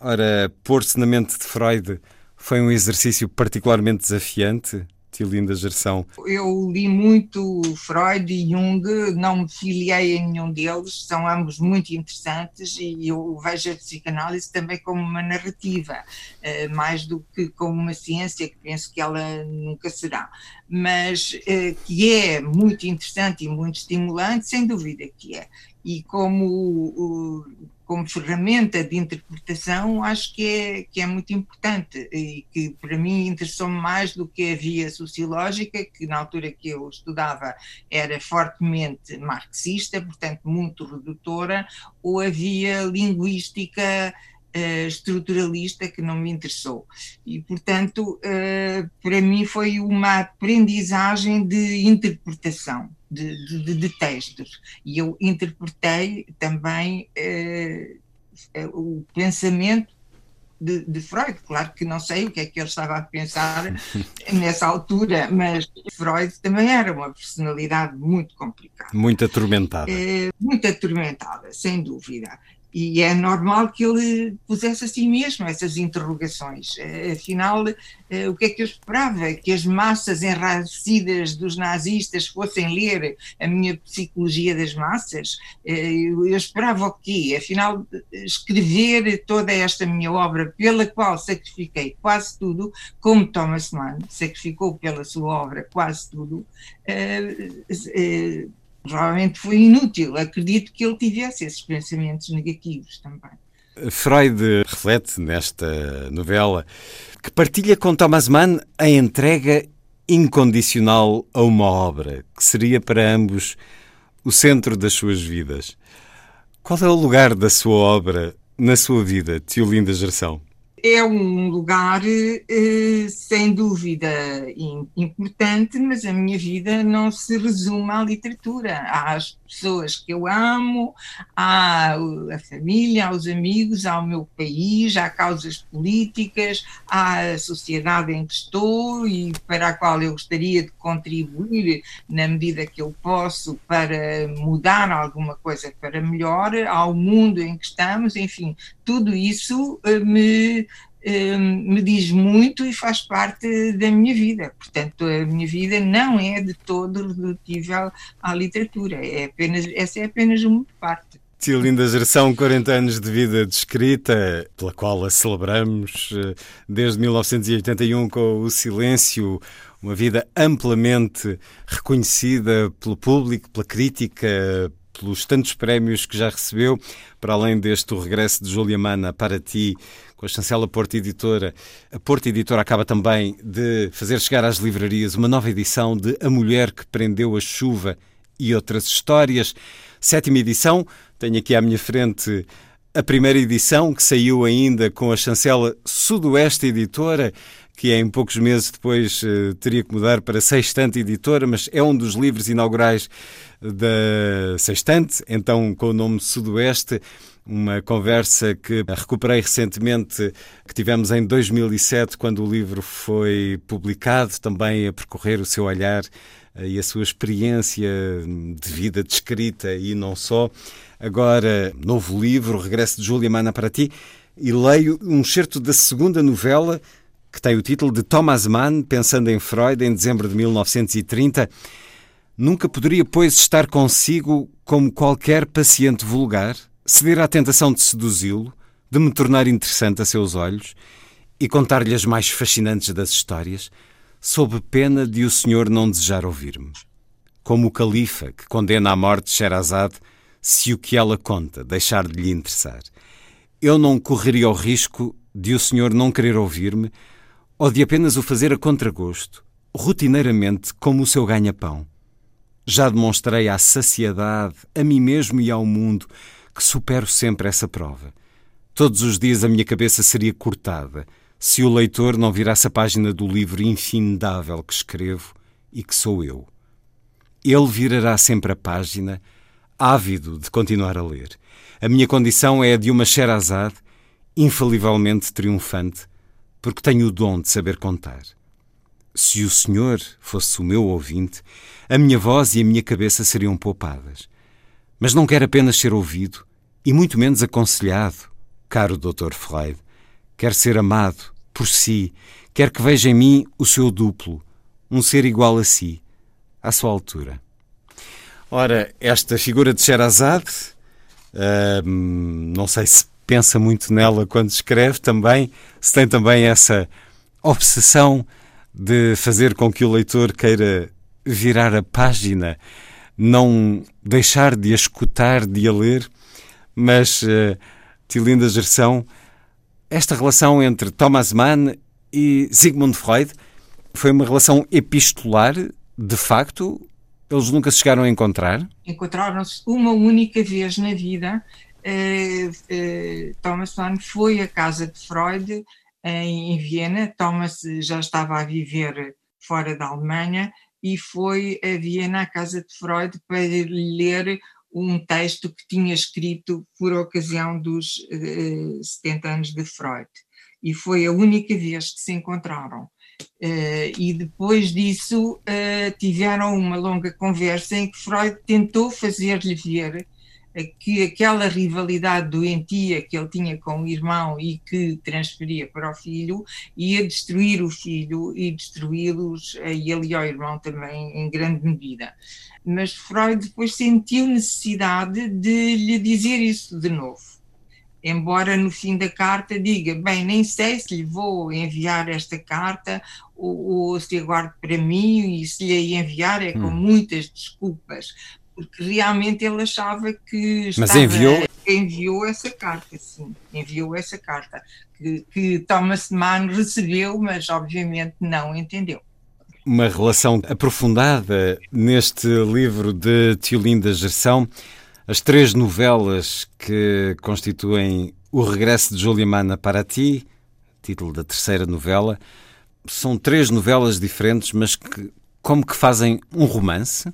Ora, pôr-se na mente de Freud foi um exercício particularmente desafiante? Tiolinda Gerção? Eu li muito Freud e Jung, não me filiei em nenhum deles, são ambos muito interessantes e eu vejo a psicanálise também como uma narrativa, eh, mais do que como uma ciência, que penso que ela nunca será, mas eh, que é muito interessante e muito estimulante, sem dúvida que é. E como como ferramenta de interpretação, acho que é, que é muito importante e que para mim interessou-me mais do que a via sociológica, que na altura que eu estudava era fortemente marxista, portanto muito redutora, ou a via linguística uh, estruturalista que não me interessou. E, portanto, uh, para mim foi uma aprendizagem de interpretação de, de, de textos. E eu interpretei também uh, o pensamento de, de, Freud. Claro que não sei o que é que ele estava a pensar nessa altura, mas Freud também era uma personalidade muito complicada. Muito atormentada. É, muito atormentada, sem dúvida. E é normal que ele pusesse assim mesmo essas interrogações. Eh, afinal, eh, o que é que eu esperava? Que as massas enraivecidas dos nazistas fossem ler a minha psicologia das massas? Eh, eu esperava o quê? Afinal, escrever toda esta minha obra, pela qual sacrifiquei quase tudo, como Thomas Mann sacrificou pela sua obra quase tudo, provavelmente foi inútil. Acredito que ele tivesse esses pensamentos negativos também. Freud reflete nesta novela que partilha com Thomas Mann a entrega incondicional a uma obra que seria para ambos o centro das suas vidas. Qual é o lugar da sua obra na sua vida, Tio Linda Gerção? É um lugar, eh, sem dúvida, importante, mas a minha vida não se resume à literatura. Há as pessoas que eu amo, há a família, há os amigos, há o meu país, há causas políticas, há a sociedade em que estou e para a qual eu gostaria de contribuir na medida que eu posso para mudar alguma coisa para melhor, ao mundo em que estamos, enfim, tudo isso eh, me me diz muito e faz parte da minha vida. Portanto, a minha vida não é de todo redutível à literatura. É apenas, essa é apenas uma parte. Tia Linda Geração, 40 anos de vida descrita, pela qual a celebramos eh, desde 1981 com o Silêncio, uma vida amplamente reconhecida pelo público, pela crítica, pelos tantos prémios que já recebeu, para além deste o regresso de Júlia Mana para ti, com a chancela Porta Editora. A Porta Editora acaba também de fazer chegar às livrarias uma nova edição de A Mulher que Prendeu a Chuva e outras histórias. Sétima edição, tenho aqui à minha frente a primeira edição, que saiu ainda com a chancela Sudoeste Editora, que em poucos meses depois uh, teria que mudar para Sextante Editora, mas é um dos livros inaugurais da Sextante, então com o nome Sudoeste uma conversa que recuperei recentemente, que tivemos em 2007, quando o livro foi publicado, também a percorrer o seu olhar eh, e a sua experiência de vida descrita e não só. Agora, novo livro, Regresso de Júlia Mana para ti, e leio um certo da segunda novela, que tem o título de Thomas Mann, Pensando em Freud, em dezembro de 1930. Nunca poderia, pois, estar consigo como qualquer paciente vulgar? ceder à tentação de seduzi-lo, de me tornar interessante a seus olhos e contar-lhe as mais fascinantes das histórias, sob pena de o senhor não desejar ouvir-me. Como o califa que condena à morte Sherazade se o que ela conta deixar de lhe interessar. Eu não correria o risco de o senhor não querer ouvir-me ou de apenas o fazer a contragosto, rotineiramente como o seu ganha-pão. Já demonstrei à saciedade, a mim mesmo e ao mundo, que supero sempre essa prova. Todos os dias a minha cabeça seria cortada se o leitor não virasse a página do livro infindável que escrevo e que sou eu. Ele virará sempre a página, ávido de continuar a ler. A minha condição é a de uma Sherazade, infalivelmente triunfante, porque tenho o dom de saber contar. Se o Senhor fosse o meu ouvinte, a minha voz e a minha cabeça seriam poupadas. Mas não quero apenas ser ouvido, e muito menos aconselhado, caro Dr. Freud. Quer ser amado por si, quer que veja em mim o seu duplo, um ser igual a si, à sua altura. Ora, esta figura de Sherazade, uh, não sei se pensa muito nela quando escreve também, se tem também essa obsessão de fazer com que o leitor queira virar a página, não deixar de a escutar, de a ler, mas, uh, Tilinda Gerson, esta relação entre Thomas Mann e Sigmund Freud foi uma relação epistolar, de facto? Eles nunca se chegaram a encontrar? Encontraram-se uma única vez na vida. Uh, uh, Thomas Mann foi à casa de Freud em, em Viena. Thomas já estava a viver fora da Alemanha e foi a Viena à casa de Freud para ler um texto que tinha escrito por ocasião dos uh, eh, 70 anos de Freud. E foi a única vez que se encontraram. Uh, e depois disso uh, tiveram uma longa conversa em que Freud tentou fazer-lhe ver que aquela rivalidade doentia que ele tinha com o irmão e que transferia para o filho ia destruir o filho e destruí-los a ele e ao irmão também em grande medida. Mas Freud depois sentiu necessidade de lhe dizer isso de novo. Embora no fim da carta diga, bem, nem sei se lhe vou enviar esta carta ou, ou se aguardo para mim e se lhe enviar é com hum. muitas desculpas, porque realmente ele achava que Mas enviou? enviou essa carta, sim, enviou essa carta que, que Thomas Mann recebeu, mas obviamente não entendeu. Uma relação aprofundada neste livro de Tiolinda Gerção, as três novelas que constituem o regresso de Julia Mann para ti, título da terceira novela, são três novelas diferentes, mas que como que fazem um romance?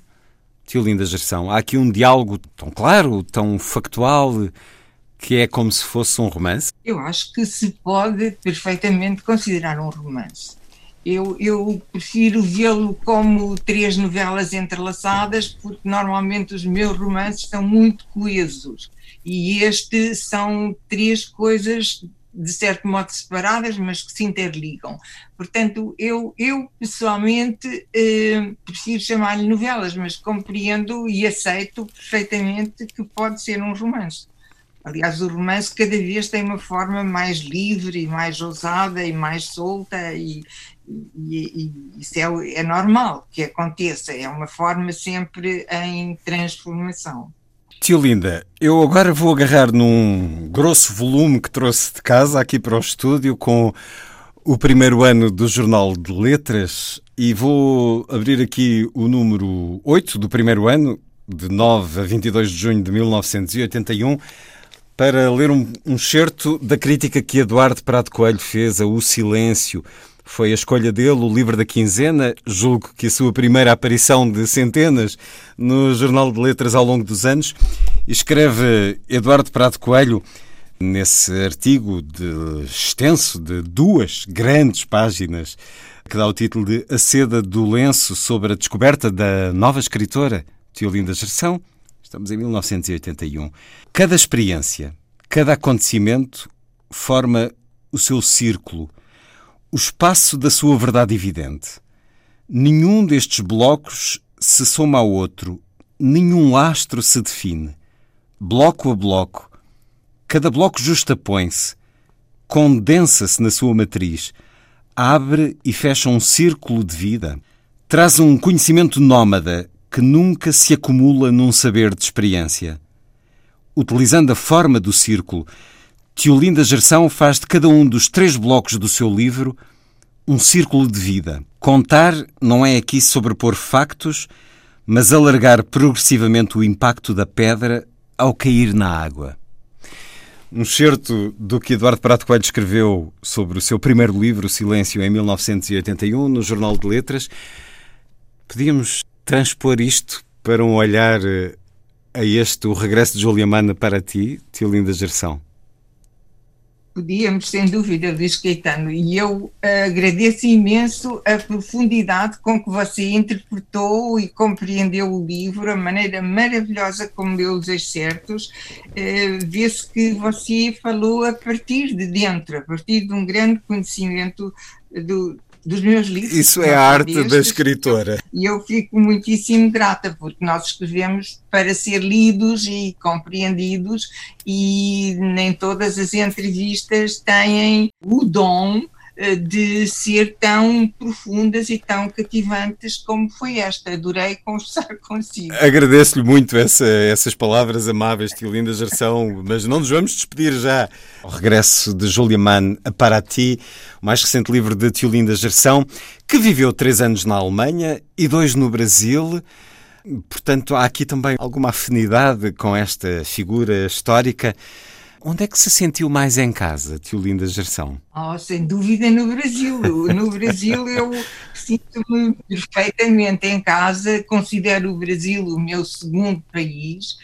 Tio Linda Gerção, há aqui um diálogo tão claro, tão factual, que é como se fosse um romance? Eu acho que se pode perfeitamente considerar um romance. Eu, eu prefiro vê-lo como três novelas entrelaçadas, porque normalmente os meus romances estão muito coesos. E este são três coisas de certo modo separadas, mas que se interligam. Portanto, eu, eu pessoalmente eh, prefiro chamar-lhe novelas, mas compreendo e aceito perfeitamente que pode ser um romance. Aliás, o romance cada vez tem uma forma mais livre, mais ousada e mais solta, e, e, e isso é, é normal que aconteça, é uma forma sempre em transformação. Tio Linda, eu agora vou agarrar num grosso volume que trouxe de casa aqui para o estúdio com o primeiro ano do Jornal de Letras e vou abrir aqui o número 8 do primeiro ano, de 9 a 22 de junho de 1981, para ler um, um certo da crítica que Eduardo Prado Coelho fez a O Silêncio, foi a escolha dele, o livro da quinzena, julgo que a sua primeira aparição de centenas no Jornal de Letras ao longo dos anos. Escreve Eduardo Prado Coelho nesse artigo de extenso de duas grandes páginas que dá o título de A Seda do Lenço sobre a descoberta da nova escritora Teolinda Gerção. Estamos em 1981. Cada experiência, cada acontecimento forma o seu círculo, o espaço da sua verdade evidente. Nenhum destes blocos se soma ao outro, nenhum astro se define. Bloco a bloco, cada bloco justapõe-se, condensa-se na sua matriz, abre e fecha um círculo de vida. Traz um conhecimento nómada que nunca se acumula num saber de experiência. Utilizando a forma do círculo, Teolinda Gerção faz de cada um dos três blocos do seu livro um círculo de vida. Contar não é aqui sobrepor factos, mas alargar progressivamente o impacto da pedra ao cair na água. um certo do que Eduardo Prato Coelho escreveu sobre o seu primeiro livro, Silêncio, em 1981, no Jornal de Letras. Podíamos transpor isto para um olhar eh, a este, o regresso de Julia Mana para ti, Tio Linda Gerção? Podíamos, sem dúvida, Luís Caetano, e eu uh, agradeço imenso a profundidade com que você interpretou e compreendeu o livro, a maneira maravilhosa como leu os excertos. Uh, Vê-se que você falou a partir de dentro, a partir de um grande conhecimento do, dos meus livros. Isso é a arte destes, da escritora. E eu fico muitíssimo grata, porque nós escrevemos para ser lidos e compreendidos, e nem todas as entrevistas têm o dom de ser tão profundas e tão cativantes como foi esta. Adorei conversar consigo. Agradeço-lhe muito essa, essas palavras amáveis, tio Linda Gerção, mas não nos vamos despedir já. O regresso de Julia Mann a Paraty, o mais recente livro de tio Linda Gerção, que viveu três anos na Alemanha e dois no Brasil. Portanto, há aqui também alguma afinidade com esta figura histórica. Onde é que se sentiu mais em casa, tio Linda Gerção? Oh, sem dúvida no Brasil. No Brasil eu sinto-me perfeitamente em casa, considero o Brasil o meu segundo país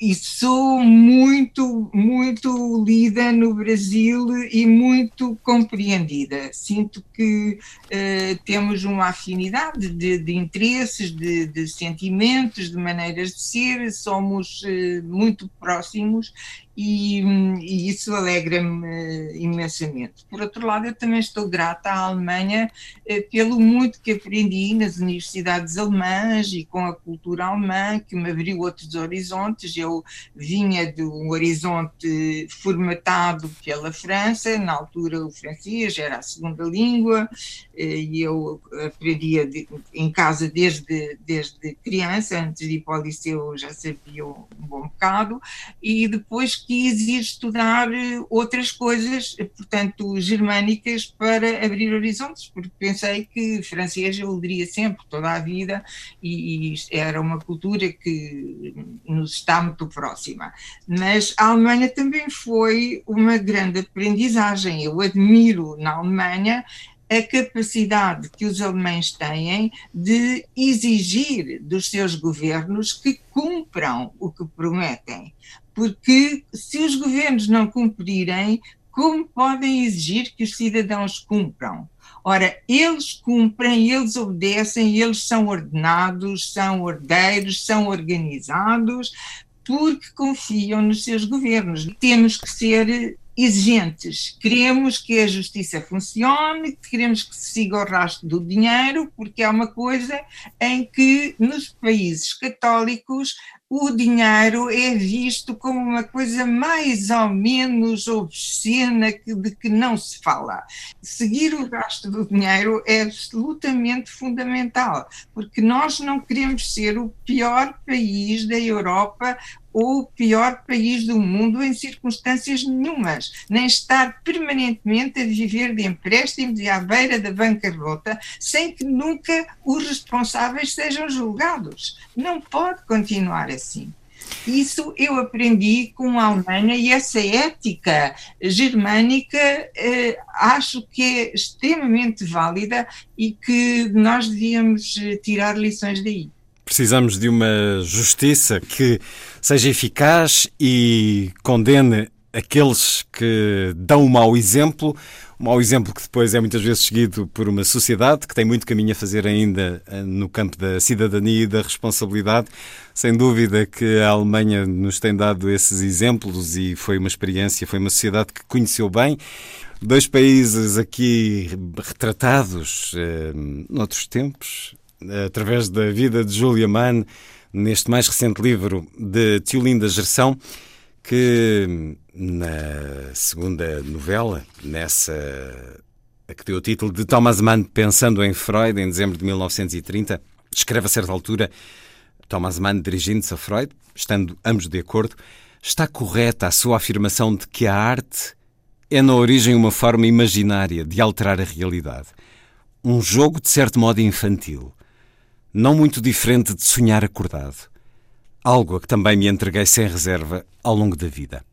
e sou muito, muito lida no Brasil e muito compreendida. Sinto que uh, temos uma afinidade de, de interesses, de, de, sentimentos, de maneiras de ser, somos uh, muito próximos e, e isso alegra-me uh, imensamente. Por outro lado, eu também estou grata à Alemanha uh, pelo muito que aprendi nas universidades alemãs e com a cultura alemã, que me abriu outros horizontes. Eu vinha de um horizonte formatado pela França, na altura o francês era a segunda língua, uh, e eu aprendia de, em casa desde, desde criança, antes de ir para o liceu já sabia um bom bocado, e depois quis ir estudar eh, outras coisas, portanto, germânicas, para abrir horizontes, porque pensei que francês eu leria sempre, toda a vida, e, e era uma cultura que nos está muito próxima. Mas a Alemanha também foi uma grande aprendizagem. Eu admiro na Alemanha a capacidade que os alemães têm de exigir dos seus governos que cumpram o que prometem. Porque se os governos não cumprirem, como podem exigir que os cidadãos cumpram? Ora, eles cumprem, eles obedecem, eles são ordenados, são ordeiros, são organizados, porque confiam nos seus governos. Temos que ser exigentes. Queremos que a justiça funcione, queremos que se siga o rastro do dinheiro, porque é uma coisa em que nos países católicos o dinheiro é visto como uma coisa mais ou menos obscena de que não se fala. Seguir o gasto do dinheiro é absolutamente fundamental, porque nós não queremos ser o pior país da Europa o pior país do mundo em circunstâncias nenhumas, nem estar permanentemente a viver de empréstimos e à beira da bancarrota sem que nunca os responsáveis sejam julgados. Não pode continuar assim. Isso eu aprendi com a Alemanha e essa ética germânica eh, acho que é extremamente válida e que nós devíamos eh, tirar lições daí. Precisamos de uma justiça que seja eficaz e condene aqueles que dão um mau exemplo, um mau exemplo que depois é muitas vezes seguido por uma sociedade que tem muito caminho a fazer ainda eh, no campo da cidadania e da responsabilidade. Sem dúvida que a Alemanha nos tem dado esses exemplos e foi uma experiência, foi uma sociedade que conheceu bem. Dois países aqui retratados eh, noutros tempos, através da vida de Julia Mann, neste mais recente livro de Tio Linda Gerção, que na segunda novela, nessa a que deu o título de Thomas Mann Pensando em Freud, em dezembro de 1930, escreve a certa altura Thomas Mann dirigindo-se a Freud, estando ambos de acordo, está correta a sua afirmação de que a arte é na origem uma forma imaginária de alterar a realidade. Um jogo de certo modo infantil não muito diferente de sonhar acordado, algo a que também me entreguei sem reserva ao longo da vida.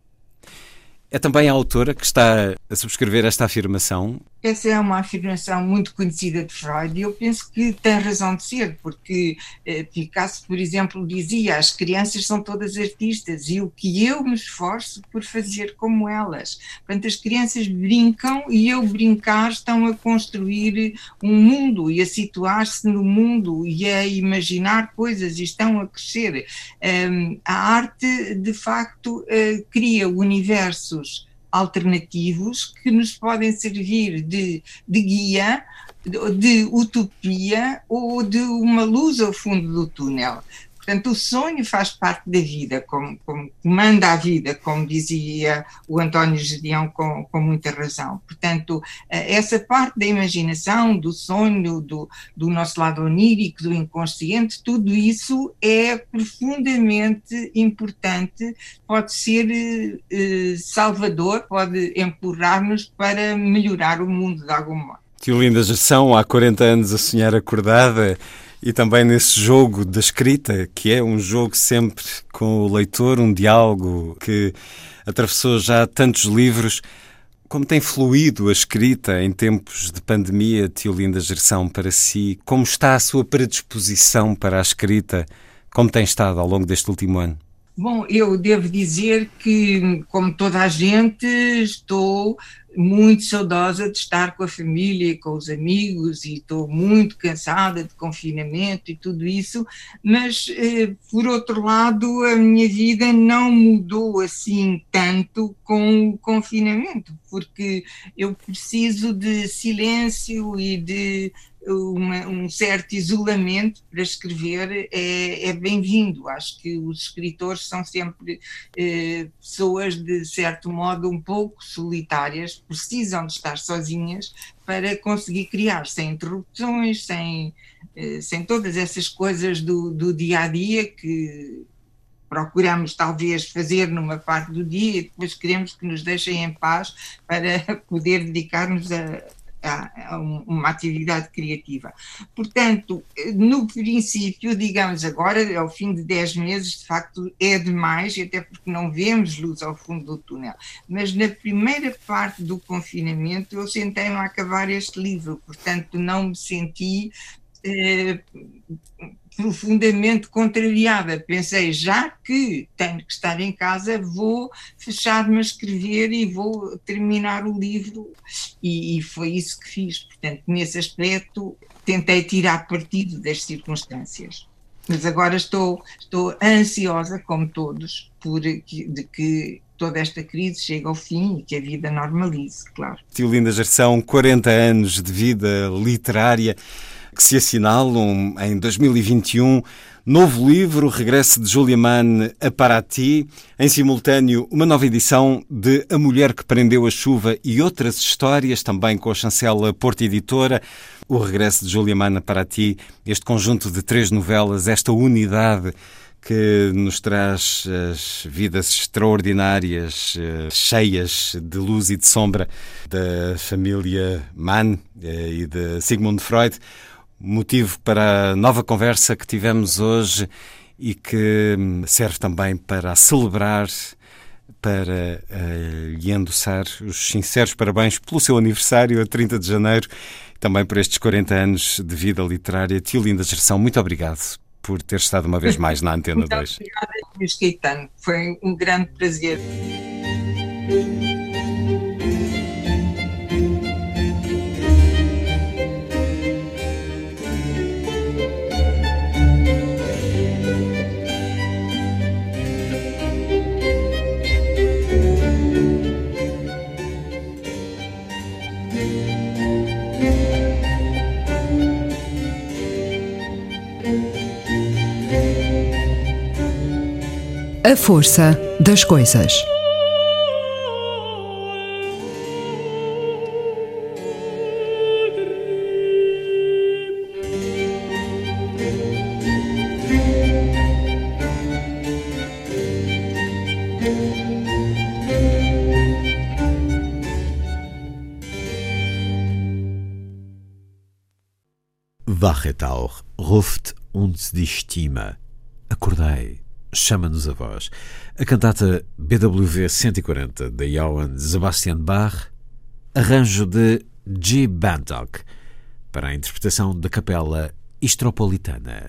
É também a autora que está a subscrever esta afirmação? Essa é uma afirmação muito conhecida de Freud e eu penso que tem razão de ser, porque eh, Picasso, por exemplo, dizia as crianças são todas artistas e o que eu me esforço por fazer como elas. Portanto, as crianças brincam e eu brincar estão a construir um mundo e a situar-se no mundo e a imaginar coisas e estão a crescer. A arte, de facto, uh, cria universos alternativos que nos podem servir de, de guia, de, de utopia ou de uma luz ao fundo do túnel. Portanto, o sonho faz parte da vida, como, como comanda a vida, como dizia o António Gedeão com, com muita razão. Portanto, eh, essa parte da imaginação, do sonho, do, do nosso lado onírico, do inconsciente, tudo isso é profundamente importante, pode ser eh, salvador, pode empurrar-nos para melhorar o mundo de algum modo. Tio Linda Gestão, há 40 anos a sonhar acordada, e também nesse jogo da escrita, que é um jogo sempre com o leitor, um diálogo que atravessou já tantos livros. Como tem fluído a escrita em tempos de pandemia, Tio Linda Gerção, para si? Como está a sua predisposição para a escrita? Como tem estado ao longo deste último ano? Bom, eu devo dizer que, como toda a gente, estou muito saudosa de estar com a família e com os amigos e estou muito cansada de confinamento e tudo isso, mas eh, por outro lado a minha vida não mudou assim tanto com o confinamento, porque eu preciso de silêncio e de uma, um certo isolamento para escrever é, é bem-vindo. Acho que os escritores são sempre eh, pessoas, de certo modo, um pouco solitárias, precisam de estar sozinhas para conseguir criar, sem interrupções, sem, eh, sem todas essas coisas do, do dia a dia que procuramos talvez fazer numa parte do dia e depois queremos que nos deixem em paz para poder dedicar-nos a, a, uma atividade criativa. Portanto, no princípio, digamos agora, ao fim de 10 meses, de facto é demais, até porque não vemos luz ao fundo do túnel. Mas na primeira parte do confinamento, eu sentei-me a acabar este livro, portanto, não me senti. Eh, profundamente contrariada. Pensei, já que tenho que estar em casa, vou fechar-me a escrever e vou terminar o livro. E, e, foi isso que fiz. Portanto, nesse aspecto, tentei tirar partido das circunstâncias. Mas agora estou, estou ansiosa, como todos, por que, de que toda esta crise chegue ao fim e que a vida normalize, claro. Tio Linda Gerção, 40 anos de vida literária que se assinalam em 2021. Novo livro, regresso de Julia Mann a Paraty. Em simultâneo, uma nova edição de A Mulher que Prendeu a Chuva e outras histórias, também com a chancela Porta Editora. O regresso de Julia Mann a Paraty, este conjunto de três novelas, esta unidade que nos traz as vidas extraordinárias, eh, cheias de luz e de sombra da família Mann eh, e de Sigmund Freud motivo para a nova conversa que tivemos hoje e que hum, serve também para celebrar, para uh, lhe endossar os sinceros parabéns pelo seu aniversário, a 30 de janeiro, também por estes 40 anos de vida literária. Tio Linda Geração, muito obrigado por ter estado uma vez mais na Antena muito 2. Obrigada, Luís Caetano. Foi um grande prazer. A força das coisas. Wachet auch, ruft uns die Stimme. Acordei Chama-nos a Voz. A cantata BWV 140 de Johann Sebastian Bach, arranjo de G. Bantock, para a interpretação da Capela Estropolitana.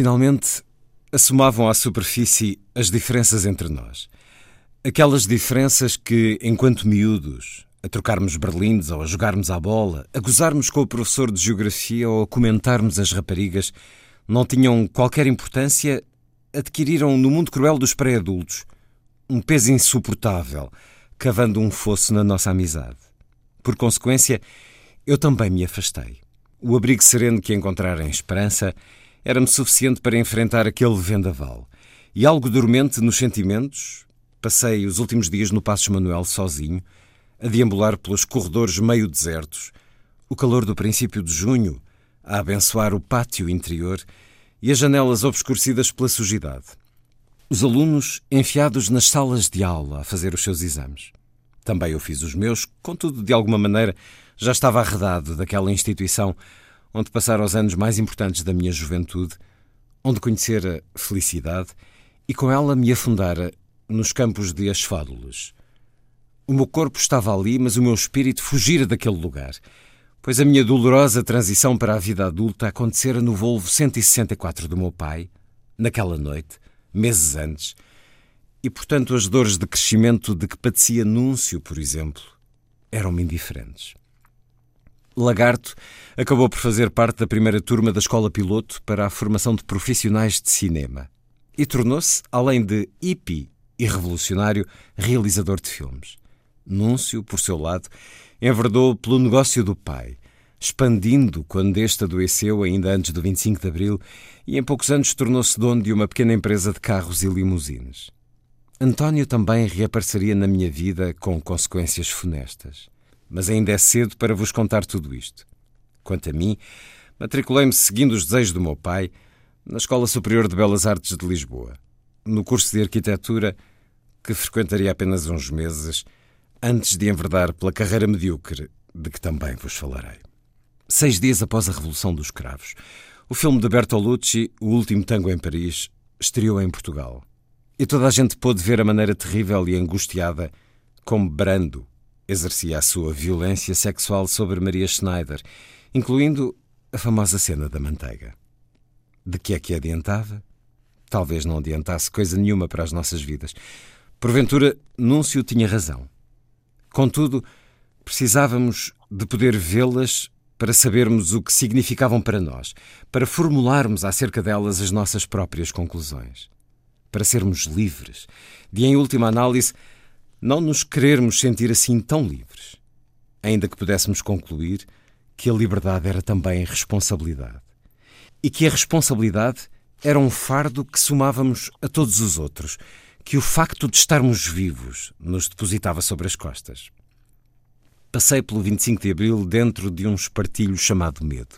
Finalmente, assomavam à superfície as diferenças entre nós. Aquelas diferenças que, enquanto miúdos, a trocarmos berlindes ou a jogarmos à bola, a gozarmos com o professor de geografia ou a comentarmos as raparigas, não tinham qualquer importância, adquiriram no mundo cruel dos pré-adultos um peso insuportável, cavando um fosso na nossa amizade. Por consequência, eu também me afastei. O abrigo sereno que encontrara em Esperança era-me suficiente para enfrentar aquele vendaval. E algo dormente nos sentimentos, passei os últimos dias no Passos Manuel sozinho, a deambular pelos corredores meio desertos, o calor do princípio de junho, a abençoar o pátio interior e as janelas obscurecidas pela sujidade. Os alunos enfiados nas salas de aula a fazer os seus exames. Também eu fiz os meus, contudo, de alguma maneira, já estava arredado daquela instituição onde passar os anos mais importantes da minha juventude, onde conhecera felicidade e com ela me afundara nos campos de asfádulos, o meu corpo estava ali, mas o meu espírito fugira daquele lugar, pois a minha dolorosa transição para a vida adulta acontecera no Volvo 164 do meu pai, naquela noite, meses antes, e portanto as dores de crescimento de que padecia Núncio, por exemplo, eram-me indiferentes. Lagarto acabou por fazer parte da primeira turma da Escola Piloto para a formação de profissionais de cinema e tornou-se, além de hippie e revolucionário, realizador de filmes. Núncio, por seu lado, enverdou pelo negócio do pai, expandindo quando este adoeceu ainda antes do 25 de Abril e em poucos anos tornou-se dono de uma pequena empresa de carros e limusines. António também reapareceria na minha vida com consequências funestas. Mas ainda é cedo para vos contar tudo isto. Quanto a mim, matriculei-me seguindo os desejos do meu pai na Escola Superior de Belas Artes de Lisboa, no curso de arquitetura que frequentaria apenas uns meses antes de enverdar pela carreira medíocre de que também vos falarei. Seis dias após a Revolução dos Cravos, o filme de Bertolucci, O Último Tango em Paris, estreou em Portugal. E toda a gente pôde ver a maneira terrível e angustiada como Brando exercia a sua violência sexual sobre Maria Schneider, incluindo a famosa cena da manteiga. De que é que adiantava? Talvez não adiantasse coisa nenhuma para as nossas vidas. Porventura, Núncio tinha razão. Contudo, precisávamos de poder vê-las para sabermos o que significavam para nós, para formularmos acerca delas as nossas próprias conclusões, para sermos livres, de, em última análise, não nos querermos sentir assim tão livres, ainda que pudéssemos concluir que a liberdade era também responsabilidade e que a responsabilidade era um fardo que somávamos a todos os outros que o facto de estarmos vivos nos depositava sobre as costas. Passei pelo 25 de Abril dentro de um espartilho chamado medo.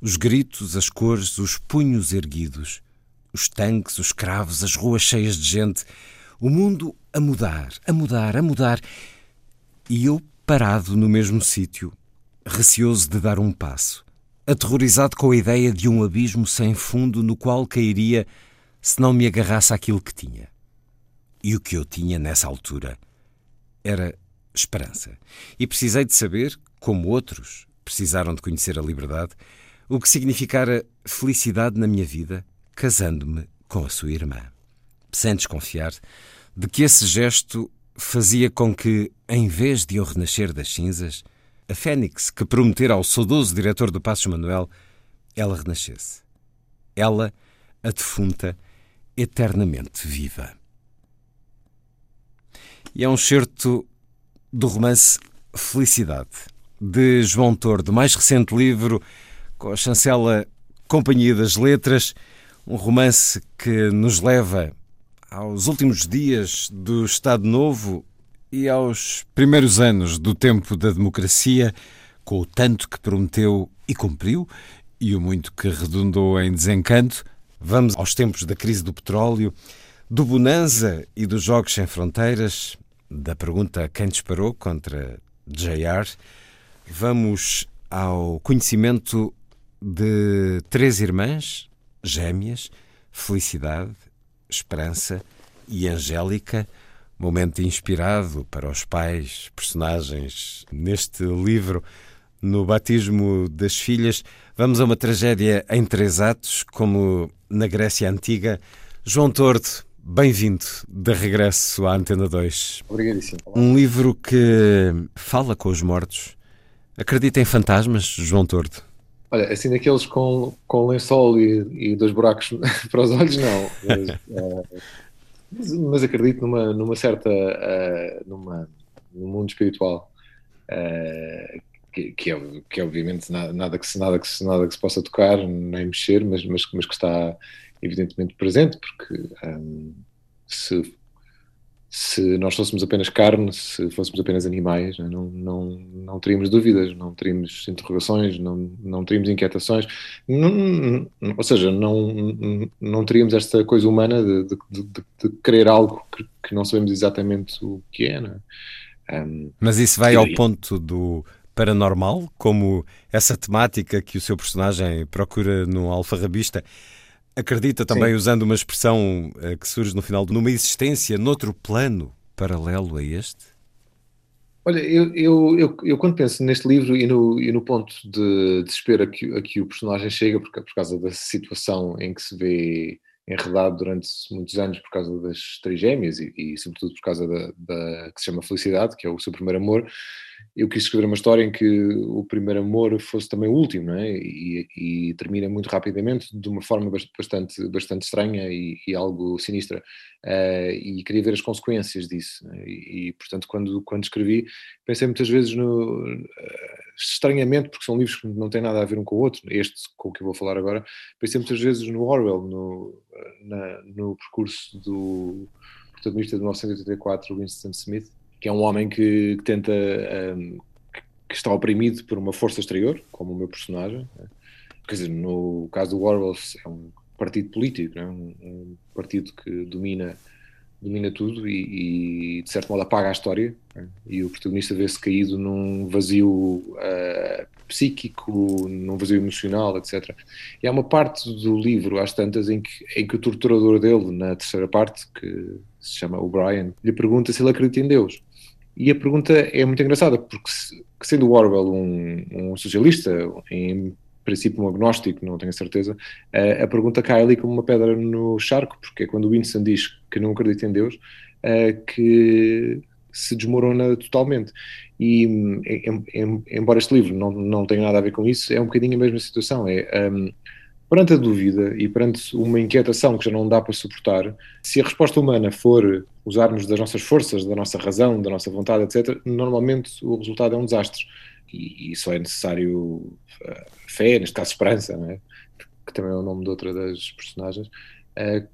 Os gritos, as cores, os punhos erguidos, os tanques, os cravos, as ruas cheias de gente, o mundo a mudar, a mudar, a mudar. E eu parado no mesmo sítio, receoso de dar um passo, aterrorizado com a ideia de um abismo sem fundo no qual cairia se não me agarrasse àquilo que tinha. E o que eu tinha nessa altura era esperança. E precisei de saber, como outros precisaram de conhecer a liberdade, o que significara felicidade na minha vida, casando-me com a sua irmã. Sem desconfiar de que esse gesto fazia com que, em vez de eu renascer das cinzas, a fênix que prometera ao saudoso diretor do Passos Manuel, ela renascesse. Ela, a defunta, eternamente viva. E é um certo do romance Felicidade, de João Tordo, mais recente livro com a chancela Companhia das Letras, um romance que nos leva aos últimos dias do Estado Novo e aos primeiros anos do tempo da democracia, com o tanto que prometeu e cumpriu e o muito que redundou em desencanto. Vamos aos tempos da crise do petróleo, do Bonanza e dos Jogos Sem Fronteiras, da pergunta quem disparou contra JR, vamos ao conhecimento de três irmãs gêmeas, Felicidade, Esperança e Angélica, momento inspirado para os pais, personagens neste livro, no batismo das filhas. Vamos a uma tragédia em três atos, como na Grécia Antiga. João Tordo, bem-vindo de regresso à Antena 2. Obrigadíssimo. Um livro que fala com os mortos. Acredita em fantasmas, João Tordo? Olha, assim daqueles com, com lençol e, e dois buracos para os olhos, não. Mas, mas, mas, acredito numa, numa certa. Uh, numa, num mundo espiritual. Uh, que, que, é, que é obviamente nada, nada, que se, nada, que se, nada que se possa tocar nem mexer, mas, mas, mas que está evidentemente presente, porque um, se, se nós fôssemos apenas carne, se fôssemos apenas animais, né, não, não, não teríamos dúvidas, não teríamos interrogações, não, não teríamos inquietações, não, ou seja, não, não teríamos esta coisa humana de, de, de, de querer algo que, que, não sabemos exatamente o que é. é? Um, Mas isso vai ao ponto do paranormal, como essa temática que o seu personagem procura no Alfarrabista. Acredita também, Sim. usando uma expressão uh, que surge no final, numa existência noutro plano paralelo a este? Olha, eu, eu, eu, eu, quando penso neste livro e no, e no ponto de desespero a que, a que o personagem chega, por, por causa da situação em que se vê enredado durante muitos anos por causa das trigêmeas e, e sobretudo por causa da, da, que se chama Felicidade, que é o seu primeiro amor, eu quis escrever uma história em que o primeiro amor fosse também o último, não é? E, e termina muito rapidamente, de uma forma bastante, bastante estranha e, e algo sinistra. Uh, e queria ver as consequências disso. É? E, e, portanto, quando, quando escrevi, pensei muitas vezes no. Uh, estranhamente, porque são livros que não têm nada a ver um com o outro, este com o que eu vou falar agora, pensei muitas vezes no Orwell, no, na, no percurso do protagonista de 1984, Winston Smith, que é um homem que, que tenta. Um, que está oprimido por uma força exterior, como o meu personagem. Né? Quer dizer, no caso do Orwell, é um partido político, né? um, um partido que domina domina tudo e, e, de certo modo apaga a história né? e o protagonista vê-se caído num vazio uh, psíquico, num vazio emocional, etc. E há uma parte do livro, às tantas, em que, em que o torturador dele, na terceira parte, que se chama O'Brien, lhe pergunta se ele acredita em Deus. E a pergunta é muito engraçada, porque sendo Orwell um, um socialista, em princípio um agnóstico, não tenho certeza, a, a pergunta cai ali como uma pedra no charco, porque é quando Winston diz que não acredita em Deus, que se desmorona totalmente. E, em, em, embora este livro não, não tenha nada a ver com isso, é um bocadinho a mesma situação. É, um, perante a dúvida e perante uma inquietação que já não dá para suportar, se a resposta humana for usarmos das nossas forças, da nossa razão, da nossa vontade, etc., normalmente o resultado é um desastre. E, e só é necessário uh, fé, neste caso esperança, é? que também é o nome de outra das personagens, uh,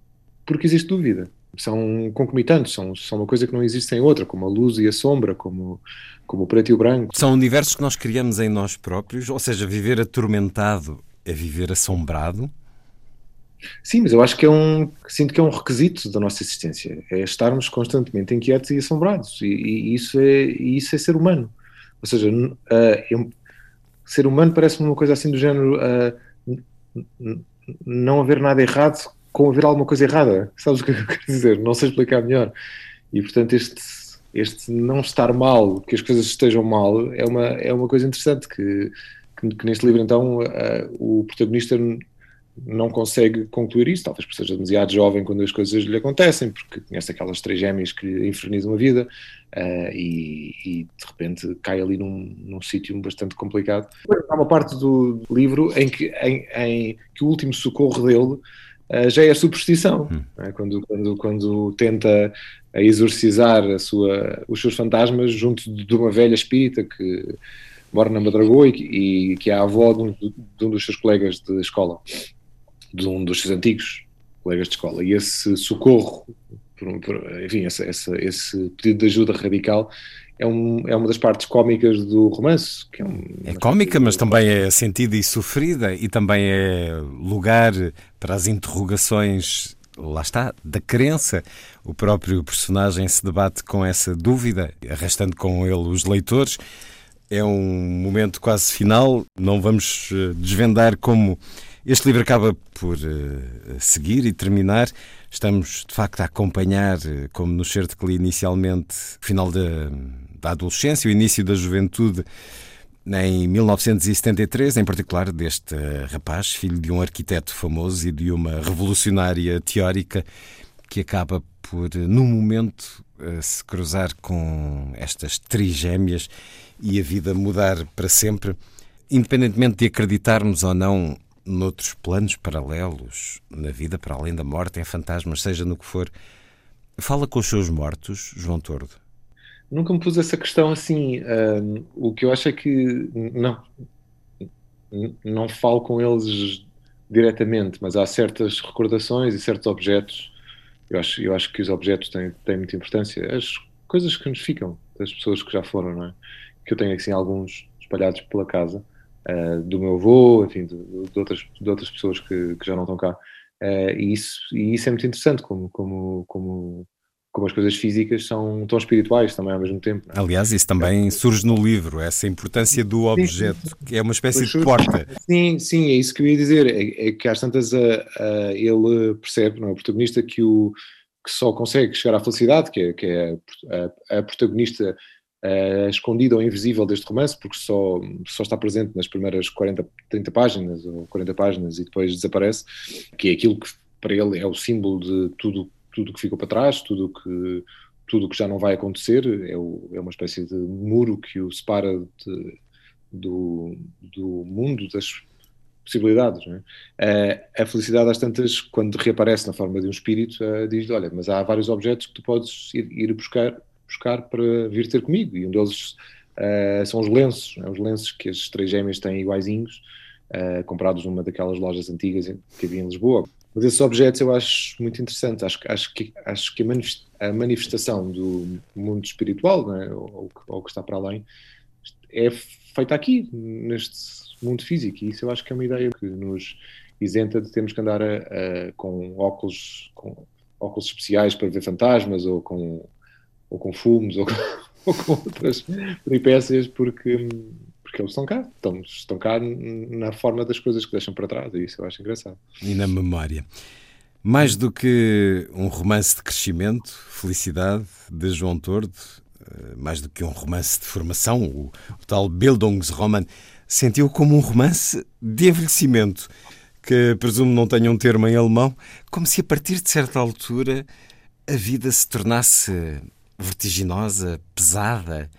porque existe dúvida. São concomitantes, são, são uma coisa que não existe sem outra, como a luz e a sombra, como, como o preto e o branco. São universos que nós criamos em nós próprios, ou seja, viver atormentado é viver assombrado? Sim, mas eu acho que é um. Sinto que é um requisito da nossa existência. É estarmos constantemente inquietos e assombrados. E, e isso, é, isso é ser humano. Ou seja, uh, eu, ser humano parece-me uma coisa assim do género. Uh, não haver nada errado com haver alguma coisa errada. Sabes o que eu quero dizer? Não sei explicar melhor. E portanto, este, este não estar mal, que as coisas estejam mal, é uma, é uma coisa interessante que que, que neste livro então uh, o protagonista não consegue concluir isso, talvez por seja demasiado jovem quando as coisas lhe acontecem, porque conhece aquelas três gêmeas que lhe infernizam a vida uh, e, e, de repente cai ali num, num sítio bastante complicado. Há uma parte do livro em que, em, em que o último socorro dele uh, já é a superstição, hum. é? quando, quando, quando tenta exorcizar a sua, os seus fantasmas junto de uma velha espírita que mora na Madragoa e, e, que é a avó de um, de um, dos seus colegas de escola, de um dos seus antigos colegas de escola. E esse socorro, por, por, enfim, esse, pedido de ajuda radical é, um, é uma das partes cómicas do romance. Que é, um, é cómica, mas também é sentida e sofrida e também é lugar para as interrogações lá está, da crença. O próprio personagem se debate com essa dúvida, arrastando com ele os leitores. É um momento quase final. Não vamos eh, desvendar como este livro acaba por uh, seguir e terminar. Estamos, de facto, a acompanhar, eh, como no certo que li inicialmente, o final da, da adolescência, o início da juventude em 1973, em particular deste rapaz, filho de um arquiteto famoso e de uma revolucionária teórica que acaba por, no momento, eh, se cruzar com estas trigêmeas e a vida mudar para sempre, independentemente de acreditarmos ou não noutros planos paralelos, na vida para além da morte, em fantasmas, seja no que for. Fala com os seus mortos, João Tordo? Nunca me pus essa questão assim. Um, o que eu acho é que não, não falo com eles diretamente, mas há certas recordações e certos objetos. Eu acho, eu acho que os objetos têm, têm muita importância. As coisas que nos ficam das pessoas que já foram, não é? Que eu tenho assim alguns espalhados pela casa uh, do meu avô, enfim, de, de, outras, de outras pessoas que, que já não estão cá. Uh, e, isso, e isso é muito interessante, como, como, como, como as coisas físicas são tão espirituais também ao mesmo tempo. É? Aliás, isso também surge no livro, essa importância do objeto, que é uma espécie de porta. Sim, sim, é isso que eu ia dizer, é, é que às tantas a, a, ele percebe, não é, o protagonista, que, o, que só consegue chegar à felicidade, que é, que é a, a protagonista uh, escondida ou invisível deste romance, porque só, só está presente nas primeiras 40, 30 páginas ou 40 páginas e depois desaparece, que é aquilo que para ele é o símbolo de tudo tudo que ficou para trás, tudo que tudo que já não vai acontecer, é, o, é uma espécie de muro que o separa de, do, do mundo das possibilidades. É? a felicidade, às tantas, quando reaparece na forma de um espírito, uh, diz olha, mas há vários objetos que tu podes ir, ir buscar buscar para vir ter comigo. E um deles uh, são os lenços, né? os lenços que as três gêmeas têm iguaizinhos, uh, comprados numa daquelas lojas antigas que havia em Lisboa. Mas esses objetos eu acho muito interessante. Acho, acho que, acho que a manifestação do mundo espiritual, né? ou, ou que está para além, é feita aqui, neste mundo físico. E isso eu acho que é uma ideia que nos isenta de termos que andar a, a, com óculos com óculos especiais para ver fantasmas ou com ou com fumos, ou com, ou com outras peripécias, porque, porque eles estão cá, estão, estão cá na forma das coisas que deixam para trás, e isso eu acho engraçado. E na memória. Mais do que um romance de crescimento, felicidade, de João Tordo, eh, mais do que um romance de formação, o, o tal Bildungsroman, sentiu como um romance de envelhecimento, que presumo não tenha um termo em alemão, como se a partir de certa altura a vida se tornasse vertiginosa, pesada,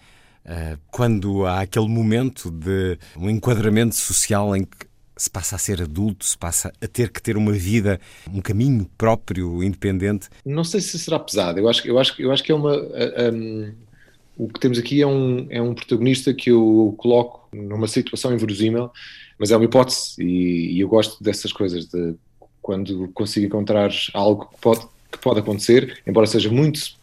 uh, quando há aquele momento de um enquadramento social em que se passa a ser adulto, se passa a ter que ter uma vida, um caminho próprio, independente? Não sei se será pesado. Eu acho, eu acho, eu acho que é uma. Um, o que temos aqui é um, é um protagonista que eu coloco numa situação inverosímil, mas é uma hipótese e, e eu gosto dessas coisas, de quando consigo encontrar algo que pode, que pode acontecer, embora seja muito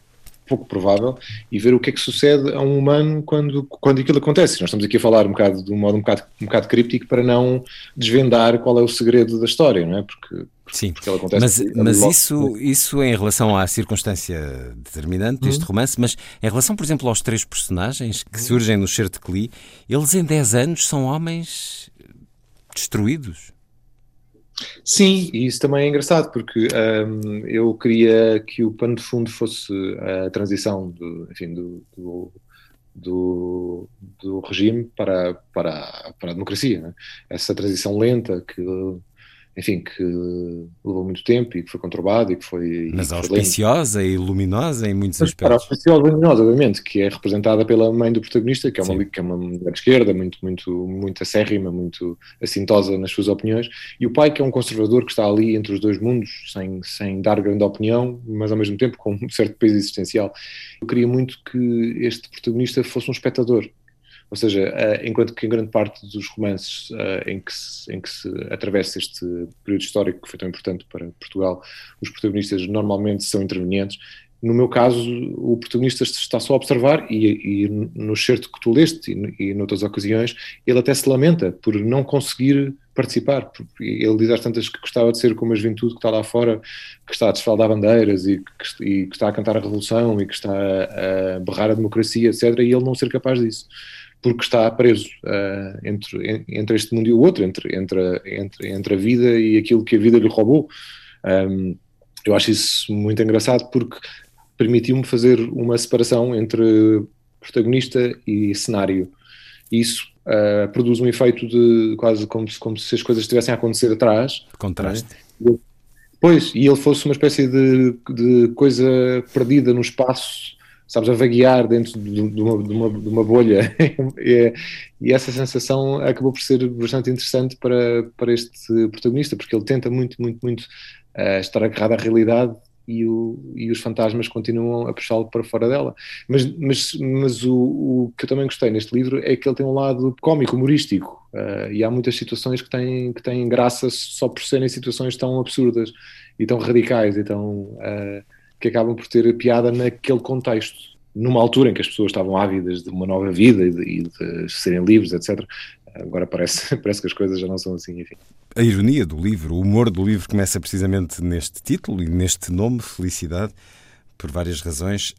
pouco provável, e ver o que é que sucede a um humano quando, quando aquilo acontece. Nós estamos aqui a falar um bocado de um modo um bocado, um bocado críptico para não desvendar qual é o segredo da história, não é? Porque, Sim, porque ela acontece mas, mas isso, isso em relação à circunstância determinante deste uhum. romance, mas em relação, por exemplo, aos três personagens que surgem no Chertecli, eles em 10 anos são homens destruídos. Sim, e isso também é engraçado, porque um, eu queria que o pano de fundo fosse a transição do, enfim, do, do, do, do regime para, para, para a democracia. Né? Essa transição lenta que enfim, que levou muito tempo e que foi conturbado e que foi. Mas auspiciosa e luminosa em muitos Mas, aspectos. Auspiciosa e luminosa, obviamente, que é representada pela mãe do protagonista, que é uma, que é uma mulher de esquerda, muito, muito, muito acérrima, muito assintosa nas suas opiniões, e o pai, que é um conservador que está ali entre os dois mundos, sem, sem dar grande opinião, mas ao mesmo tempo com um certo peso existencial. Eu queria muito que este protagonista fosse um espectador, ou seja, uh, enquanto que em grande parte dos romances uh, em, que se, em que se atravessa este período histórico que foi tão importante para Portugal, os protagonistas normalmente são intervenientes. No meu caso, o protagonista está só a observar e, e no certo que tu leste e, e noutras ocasiões, ele até se lamenta por não conseguir participar. Ele diz às tantas que gostava de ser como a juventude que está lá fora, que está a desfaldar bandeiras e que, e que está a cantar a revolução e que está a, a berrar a democracia, etc. E ele não ser capaz disso porque está preso uh, entre, entre este mundo e o outro, entre, entre, entre, entre a vida e aquilo que a vida lhe roubou. Um, eu acho isso muito engraçado porque permitiu-me fazer uma separação entre protagonista e cenário. E isso uh, produz um efeito de quase como se, como se as coisas estivessem a acontecer atrás. Contraste. Né? Pois, e ele fosse uma espécie de, de coisa perdida no espaço, sabes, a vaguear dentro de, de, uma, de uma, de uma bolha. e, e, essa sensação acabou por ser bastante interessante para, para este protagonista, porque ele tenta muito, muito, muito uh, estar agarrado à realidade e, o, e, os fantasmas continuam a puxá-lo para fora dela. Mas, mas, mas o, o, que eu também gostei neste livro é que ele tem um lado cómico, humorístico, uh, e há muitas situações que têm, que têm graça só por serem situações tão absurdas e tão radicais e tão, uh, que acabam por ter piada naquele contexto. Numa altura em que as pessoas estavam ávidas de uma nova vida e de, e de serem livres, etc., agora parece, parece que as coisas já não são assim, enfim. A ironia do livro, o humor do livro começa precisamente neste título e neste nome, Felicidade, por várias razões.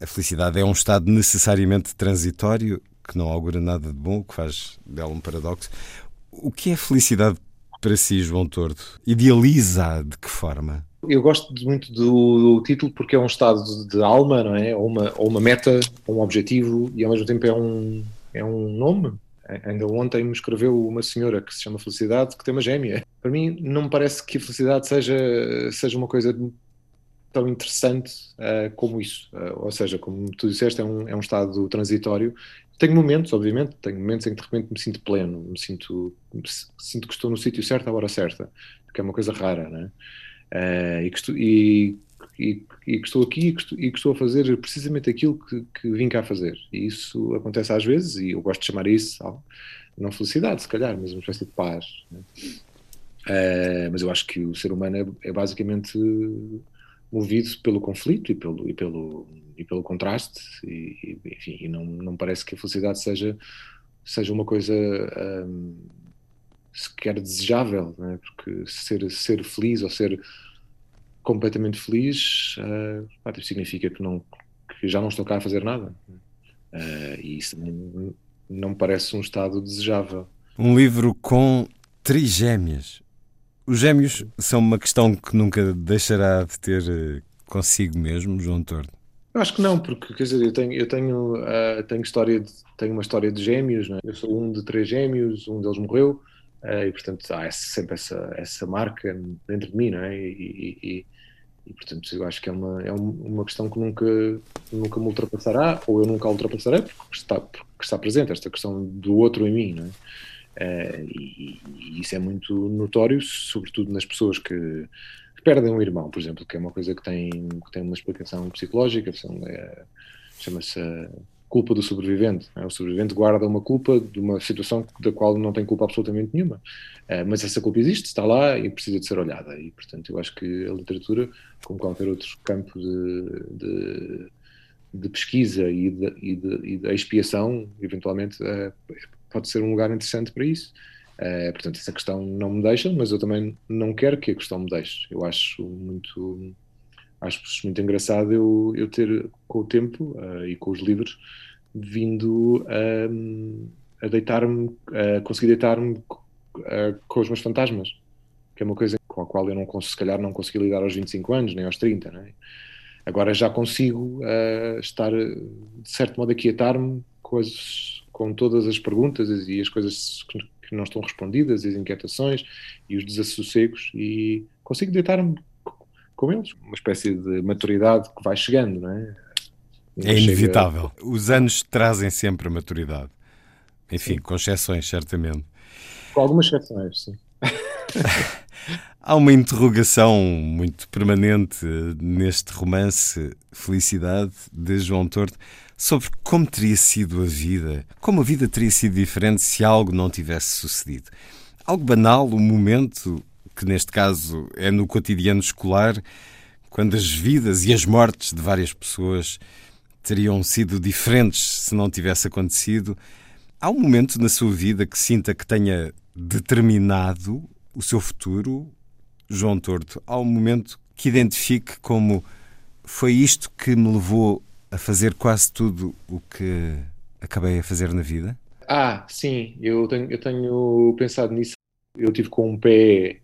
A felicidade é um estado necessariamente transitório, que não augura nada de bom, que faz dela um paradoxo. O que é felicidade para si, João Tordo? Idealiza de que forma? Eu gosto muito do, do, título porque é um estado de alma, não é? Ou uma, ou uma meta, ou um objetivo, e ao mesmo tempo é um, é um nome, Ainda ontem me escreveu uma senhora que se chama Felicidade, que tem uma gêmea. Para mim, não me parece que a felicidade seja, seja uma coisa tão interessante uh, como isso. Uh, ou seja, como tu disseste, é um, é um estado transitório. Tenho momentos, obviamente, tenho momentos em que de repente me sinto pleno, me sinto, me sinto que estou no sítio certo à hora certa, que é uma coisa rara, né? Uh, e, que estou, e e, e que estou aqui e que estou, e que estou, a fazer precisamente aquilo que, que, vim cá fazer. E isso acontece às vezes, e eu gosto de chamar isso, não felicidade, se calhar, mas uma espécie de paz. Né? Uh, mas eu acho que o ser humano é, é, basicamente movido pelo conflito e pelo, e pelo, e pelo contraste, e, enfim, e não, não parece que a felicidade seja, seja uma coisa. Um, sequer desejável, né? porque ser, ser feliz ou ser completamente feliz, uh, significa que, não, que já não estou cá a fazer nada. Uh, e isso não, não me parece um estado desejável. Um livro com trigêmeas. Os gêmeos são uma questão que nunca deixará de ter eh, consigo mesmo, João Tordo? Eu acho que não, porque quer dizer, eu tenho, eu tenho, uh, tenho, história de, tenho uma história de gêmeos, é? eu sou um de três gêmeos, um deles morreu, uh, e portanto há sempre essa, essa marca dentro de mim, não é? E, e, e portanto eu acho que é uma, é uma questão que nunca, nunca me ultrapassará, ou eu nunca a ultrapassarei, porque está, porque está presente esta questão do outro em mim, não é? Uh, e, e, isso é muito notório, sobretudo nas pessoas que, que, perdem um irmão, por exemplo, que é uma coisa que tem, que tem uma explicação psicológica, é, chama-se culpa do sobrevivente. É? O sobrevivente guarda uma culpa de uma situação da qual não tem culpa absolutamente nenhuma. Uh, mas essa culpa existe, está lá e precisa de ser olhada. E, portanto, eu acho que a literatura, como qualquer outro campo de, de, de pesquisa e de, e, e de, expiação, eventualmente, uh, pode ser um lugar interessante para isso. Uh, portanto, essa questão não me deixa, mas eu também não quero que a questão me deixe. Eu acho muito acho muito engraçado eu, eu ter, com o tempo uh, e com os livros, vindo um, a deitar-me, a conseguir deitar-me uh, com os meus fantasmas, que é uma coisa com a qual eu não se calhar não consegui lidar aos 25 anos, nem aos 30, é? Agora já consigo uh, estar, de certo modo, a quietar-me com, com todas as perguntas e as coisas que não estão respondidas, as inquietações e os desassossegos, e consigo deitar-me com eles. Uma espécie de maturidade que vai chegando, não é? Não é inevitável. Chega... Os anos trazem sempre a maturidade. Enfim, sim. com exceções, certamente. Com algumas exceções, sim. Há uma interrogação muito permanente neste romance Felicidade de João Torto sobre como teria sido a vida, como a vida teria sido diferente se algo não tivesse sucedido. Algo banal, um momento que neste caso é no cotidiano escolar, quando as vidas e as mortes de várias pessoas teriam sido diferentes se não tivesse acontecido. Há um momento na sua vida que sinta que tenha determinado o seu futuro, João Torto? Há um momento que identifique como foi isto que me levou a fazer quase tudo o que acabei a fazer na vida? Ah, sim, eu tenho, eu tenho pensado nisso. Eu tive com um pé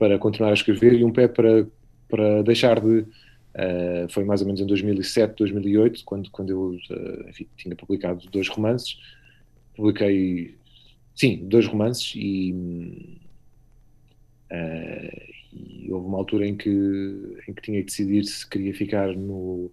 para continuar a escrever e um pé para, para deixar de. Uh, foi mais ou menos em 2007, 2008, quando, quando eu uh, enfim, tinha publicado dois romances. Publiquei, sim, dois romances e, uh, e houve uma altura em que, em que tinha que decidir se queria ficar no.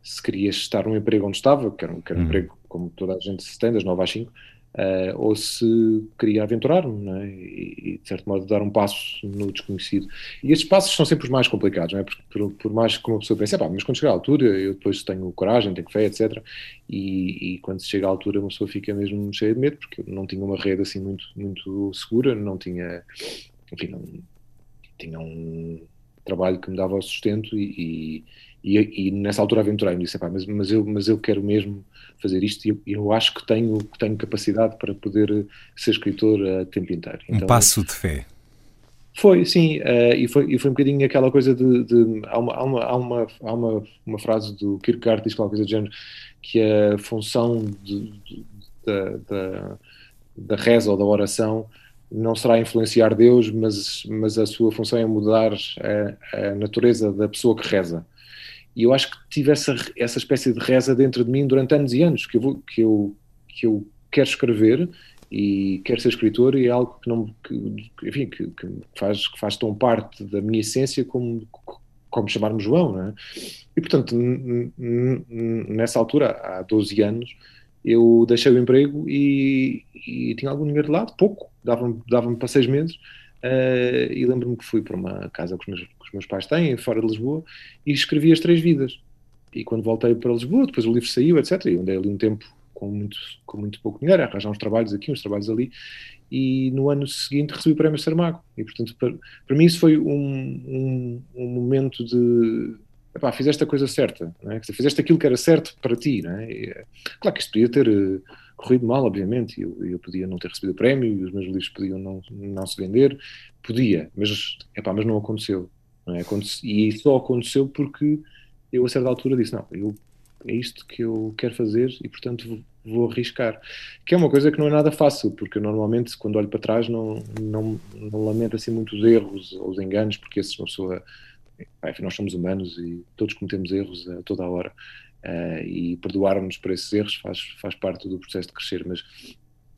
se queria estar no emprego onde estava, que era, um, que era um emprego como toda a gente se tem, das 9 às 5, Uh, ou se queria aventurar-me é? e, de certo modo, dar um passo no desconhecido. E estes passos são sempre os mais complicados, não é? Porque, por, por mais que uma pessoa pense, mas quando chegar à altura, eu depois tenho coragem, tenho fé, etc. E, e, quando se chega à altura, uma pessoa fica mesmo cheia de medo, porque não tinha uma rede assim muito, muito segura, não tinha, enfim, não tinha um trabalho que me dava o sustento e, e, e nessa altura aventurei-me disse, mas, mas, eu, mas eu quero mesmo fazer isto e eu, acho que tenho, que tenho capacidade para poder ser escritor a tempo inteiro. Então, um passo de fé. Foi, sim, uh, e, foi, e foi um bocadinho aquela coisa de. de há, uma, há, uma, há, uma, há uma, uma frase do Kierkegaard, diz qualquer coisa do género, que a função de, de, da, da, da reza ou da oração não será influenciar Deus, mas, mas a sua função é mudar a, a natureza da pessoa que reza. E eu acho que tive essa, essa espécie de reza dentro de mim durante anos e anos, que eu, vou, que eu, que eu quero escrever e quero ser escritor e é algo que não que, enfim, que, que, faz, que faz tão parte da minha essência como, como chamar-me João, não é? E portanto, nessa altura, há 12 anos, eu deixei o emprego e, e tinha algum dinheiro de lado, pouco, dava-me dava para seis meses, uh, e lembro-me que fui para uma casa que os meus os meus pais têm, fora de Lisboa, e escrevi As Três Vidas. E quando voltei para Lisboa, depois o livro saiu, etc. E andei ali um tempo com muito, com muito pouco dinheiro, arranjar uns trabalhos aqui, uns trabalhos ali, e no ano seguinte recebi o prémio Saramago. E, portanto, para, para mim isso foi um, um, um momento de... Epá, fizeste a coisa certa, não é? fizeste aquilo que era certo para ti. Não é? E, claro que isto podia ter uh, corrido mal, obviamente, eu, eu podia não ter recebido o prémio, e os meus livros podiam não, não se vender, podia, mas, epá, mas não aconteceu. Não é? E só aconteceu porque eu, a certa altura, disse: Não, eu, é isto que eu quero fazer e, portanto, vou, vou arriscar. Que é uma coisa que não é nada fácil, porque normalmente, quando olho para trás, não, não, não lamento assim muitos erros ou os enganos, porque esses uma pessoa. Enfim, nós somos humanos e todos cometemos erros a toda a hora. Uh, e perdoar-nos por esses erros faz, faz parte do processo de crescer, mas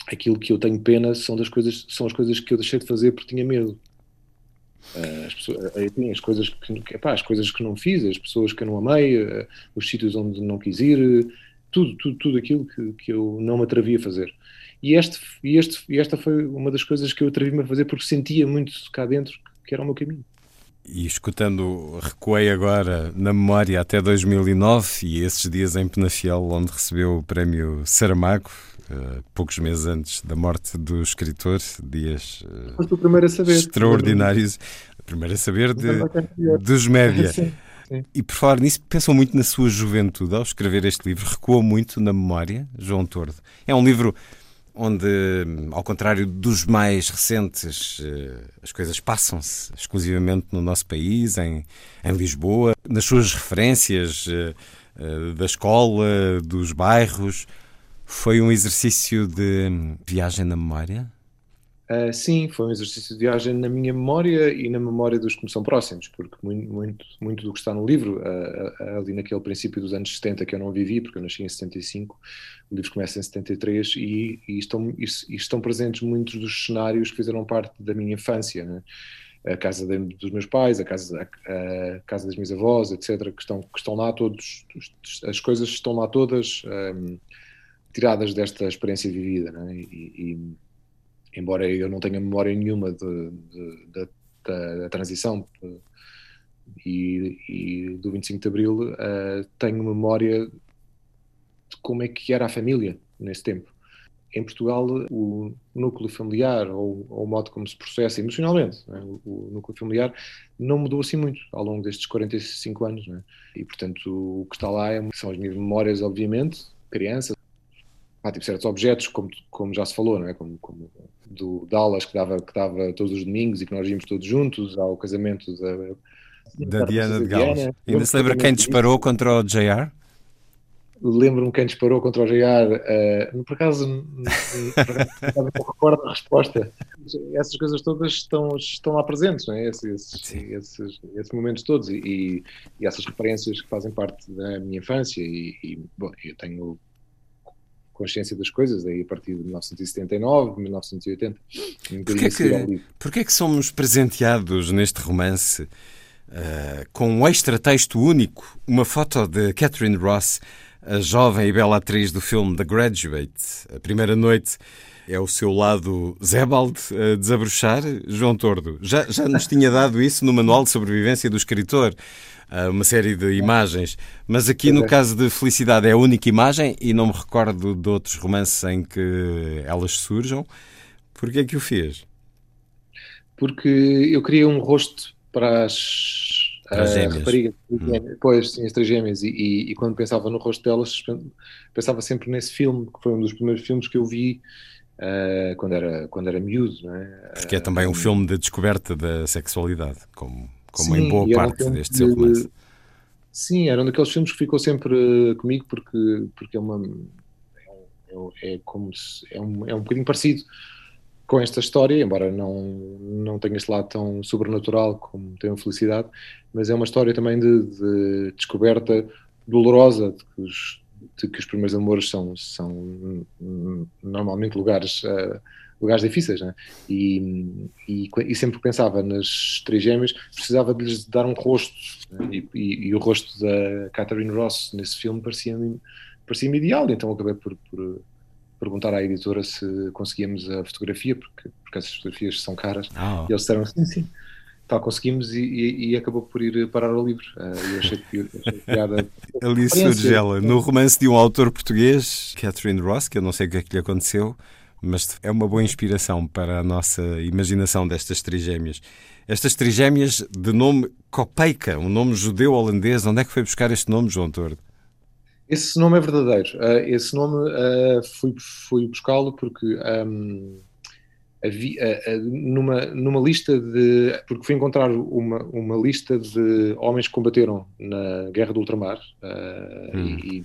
aquilo que eu tenho pena são das coisas são as coisas que eu deixei de fazer porque tinha medo eh, as, pessoas, enfim, as, coisas que, epá, as coisas que não fiz, as pessoas que eu não amei, eh, os sítios onde não quis ir, tudo, tudo, tudo aquilo que, que eu não me atrevi a fazer. E, este, e, este, e esta foi uma das coisas que eu atrevi-me a fazer porque sentia muito cá dentro que era o meu caminho. E escutando, recuei agora na memória até 2009 e esses dias em Penafiel, onde recebeu o prémio Saramago, uh, poucos meses antes da morte do escritor, dias uh, saber. extraordinários. Primeiro a saber de, dos média. sim, sim. E por falar nisso, pensam muito na sua juventude ao escrever este livro, recuou muito na memória, João Tordo. É um livro onde, ao contrário dos mais recentes, eh, as coisas passam-se exclusivamente no nosso país, em, em Lisboa, nas suas referências da escola, dos bairros. Foi um exercício de viagem na memória? Uh, sim, foi um exercício de viagem na minha memória e na memória dos que me são próximos, porque muito, muito, muito do que está no livro, uh, uh, ali naquele princípio dos anos 70 que eu não vivi, porque eu nasci em 75, o livro começa em 73 e, e, estão, e, e estão presentes muitos dos cenários que fizeram parte da minha infância, né? a casa de, dos meus pais, a casa, a, a, casa das minhas avós, etc., que estão, que estão lá todos, as coisas estão lá todas. Um, tiradas desta experiência vivida. Né? E, e, embora eu não tenha memória nenhuma de, de, de, da, da, transição e, e, do 25 de Abril, uh, tenho memória como é que era a família nesse tempo. Em Portugal, o núcleo familiar ou, ou o modo como se processa emocionalmente, né? o, o, núcleo familiar não mudou assim muito ao longo destes 45 anos. Né? E, portanto, o que está lá é, são as minhas memórias, obviamente, criança, há tipo, certos objetos, como, como já se falou, não é? Como, como do Dallas, que dava, que dava todos os domingos e que nós íamos todos juntos ao casamento da, da Diana de Gales. Ainda se lembra quem disparou contra o JR? Lembro-me quem disparou contra o JR. Uh, por acaso, não recordo a resposta. Essas coisas todas estão, estão lá presentes, não é? Esses, esses, esses, momentos todos e, e, essas referências que fazem parte da minha infância. E, e bom, eu tenho consciência das coisas, aí a partir de 1979, 1980. Um porquê, que, porquê que somos presenteados neste romance uh, com um extra texto único, uma foto de Catherine Ross, a jovem e bela atriz do filme The Graduate, a primeira noite é o seu lado Zebald a desabrochar. João Tordo, já, já nos tinha dado isso no Manual de Sobrevivência do Escritor, uma série de imagens, mas aqui no caso de Felicidade é a única imagem e não me recordo de outros romances em que elas surjam. Porquê é que o fez? Porque eu queria um rosto para as as gêmeas. raparigas, hum. pois, sim, as três gêmeas, e, e, e, quando pensava no rosto delas, pensava sempre nesse filme, que foi um dos primeiros filmes que eu vi uh, quando, era, quando era miúdo. É? Porque é também um filme de descoberta da sexualidade, como, como sim, em boa parte um deste seu romance. Sim, era um daqueles filmes que ficou sempre comigo porque, porque é uma. É, é como se, é, um, é um bocadinho parecido com esta história, embora não, não tenha esse lado tão sobrenatural como tem a Felicidade, mas é uma história também de, de descoberta dolorosa de que os, de que os primeiros amores são, são normalmente lugares, uh, lugares difíceis, né? e, e, e, sempre que pensava nas três gêmeas, precisava de lhes dar um rosto, né? e, e, e, o rosto da Catherine Ross nesse filme parecia-me parecia ideal, então acabei por, por, perguntar à editora se conseguíamos a fotografia, porque, porque essas fotografias são caras, oh. e eles disseram sim, sim tal conseguimos e, e, e, acabou por ir parar ao livro. Uh, eu achei, que, piada. Ali surge ela, no romance de um autor português, Catherine Ross, que eu não sei o que é que lhe aconteceu, mas é uma boa inspiração para a nossa imaginação destas trigêmeas. Estas trigêmeas de nome Kopeica, um nome judeu-holandês, onde é que foi buscar este nome, João Tordo? Esse nome é verdadeiro. Uh, esse nome uh, fui, fui buscá-lo porque um, havia, numa, numa lista de. Porque fui encontrar uma, uma lista de homens que combateram na Guerra do Ultramar. Uh, hum. e,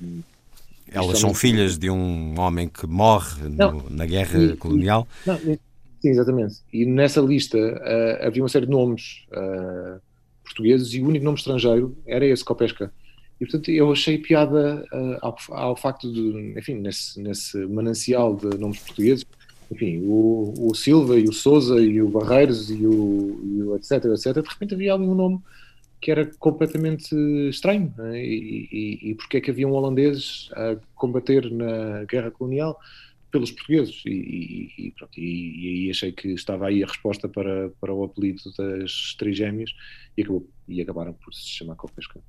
Elas são filhas de um homem que morre no, na guerra e, colonial? Não, sim, exatamente. E nessa lista uh, havia uma série de nomes uh, portugueses e o único nome estrangeiro era esse, Copesca. E portanto eu achei piada ao, ao, facto de, enfim, nesse, nesse manancial de nomes portugueses, enfim, o, o Silva e o Souza e o Barreiros e o, e o etc, etc, de repente havia ali um nome que era completamente estranho. Né? E, e, e porque é que havia um holandês a combater na guerra colonial pelos portugueses? E, e, pronto, e, aí achei que estava aí a resposta para, para o apelido das trigêmeas e, acabou, e acabaram por se chamar Copesca.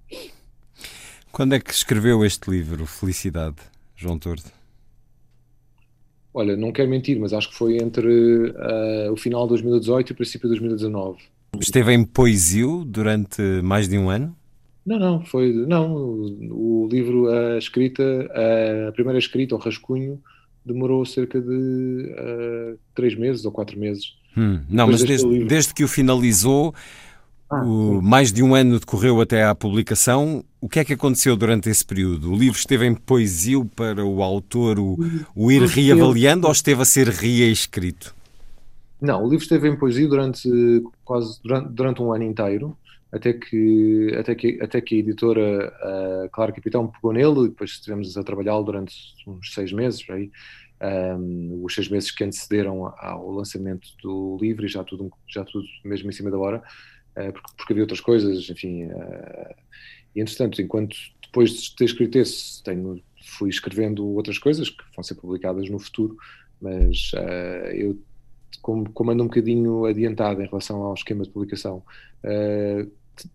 Quando é que escreveu este livro, Felicidade, João Tordo? Olha, não quero mentir, mas acho que foi entre uh, o final de 2018 e o princípio de 2019. Esteve em poesia durante mais de um ano? Não, não, foi. Não, o, o livro, a escrita, a primeira escrita, o rascunho, demorou cerca de uh, três meses ou quatro meses. Hum, não, mas desde, desde que o finalizou, ah, o, mais de um ano decorreu até à publicação. O que é que aconteceu durante esse período? O livro esteve em poesia para o autor o, o ir reavaliando ou esteve a ser reescrito? Não, o livro esteve em poesia durante quase durante, durante um ano inteiro, até que, até que, até que a editora uh, Claro Capitão pegou nele e depois estivemos a trabalhá-lo durante uns seis meses, aí, um, os seis meses que antecederam ao lançamento do livro e já tudo, já tudo mesmo em cima da hora. Eh, porque, porque, havia outras coisas, enfim. Uh, e entretanto, enquanto depois de ter escrito esse, tenho, fui escrevendo outras coisas que vão ser publicadas no futuro, mas uh, eu, como, como ando um bocadinho adiantado em relação ao esquema de publicação,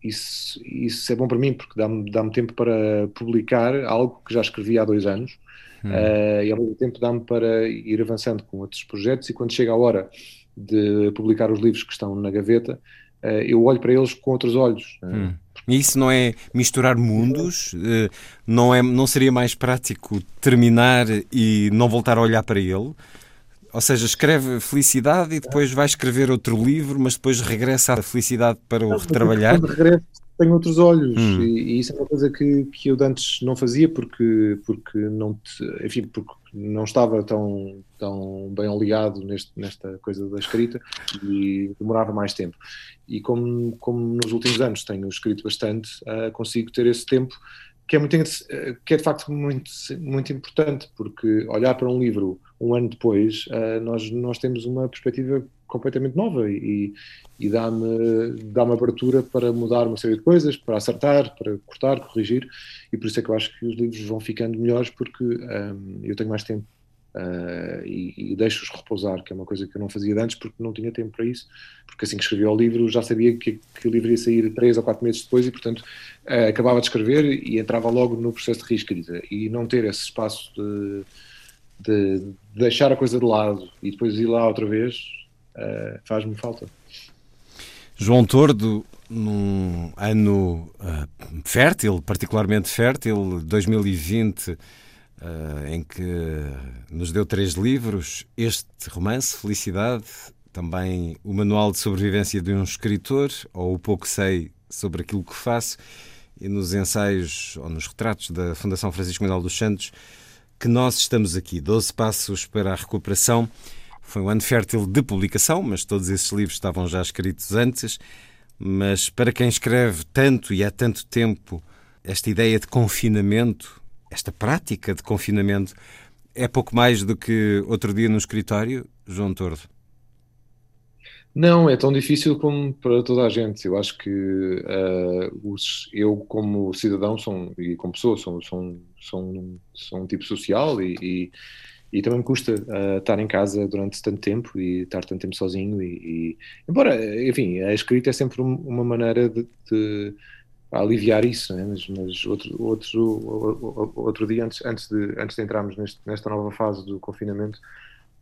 isso, isso é bom para mim porque dá-me dá tempo para publicar algo que já escrevi há dois anos. Hum. Uh, e ao mesmo tempo dá-me para ir avançando com outros projetos e quando chega a hora de publicar os livros que estão na gaveta, eu olho para eles com outros olhos. Eh. Hum. E isso não é misturar mundos? Eh, não, é, não seria mais prático terminar e não voltar a olhar para ele? Ou seja, escreve felicidade e depois vai escrever outro livro, mas depois regressa à felicidade para o retrabalhar? Quando regresso, tenho outros olhos hum. e, e, isso é uma coisa que, que eu antes não fazia porque, porque não te, enfim, porque não estava tão, tão bem ligado neste, nesta coisa da escrita e demorava mais tempo. E como, como nos últimos anos tenho escrito bastante, uh, consigo ter esse tempo que é, muito, que é de facto muito, muito importante, porque olhar para um livro um ano depois, uh, nós, nós temos uma perspectiva completamente nova e, e dá-me dá abertura para mudar uma série de coisas, para acertar, para cortar, corrigir, e por isso é que eu acho que os livros vão ficando melhores, porque um, eu tenho mais tempo Uh, e, e deixo-os repousar, que é uma coisa que eu não fazia antes porque não tinha tempo para isso, porque assim que escrevi o livro já sabia que, que o livro ia sair três ou quatro meses depois e portanto uh, acabava de escrever e entrava logo no processo de reescrita. E não ter esse espaço de, de deixar a coisa de lado e depois ir lá outra vez uh, faz-me falta. João Tordo, num ano fértil, particularmente fértil, 2020 uh, em que nos deu três livros: este romance, Felicidade, também o Manual de Sobrevivência de um Escritor, ou O Pouco Sei sobre aquilo que faço, e nos ensaios ou nos retratos da Fundação Francisco Manuel dos Santos, que nós estamos aqui. Doze Passos para a Recuperação. Foi um ano fértil de publicação, mas todos esses livros estavam já escritos antes. Mas para quem escreve tanto e há tanto tempo, esta ideia de confinamento esta prática de confinamento é pouco mais do que outro dia no escritório, João Tordo? Não, é tão difícil como para toda a gente. Eu acho que uh, os, eu, como cidadão sou, e como pessoa, sou, sou, sou, sou um tipo social e, e, e também me custa uh, estar em casa durante tanto tempo e estar tanto tempo sozinho. E, e embora, enfim, a escrita é sempre uma maneira de, de aliviar isso, né? mas, mas, outro, outro, outro dia, antes, antes, de, antes de entrarmos neste, nesta nova fase do confinamento,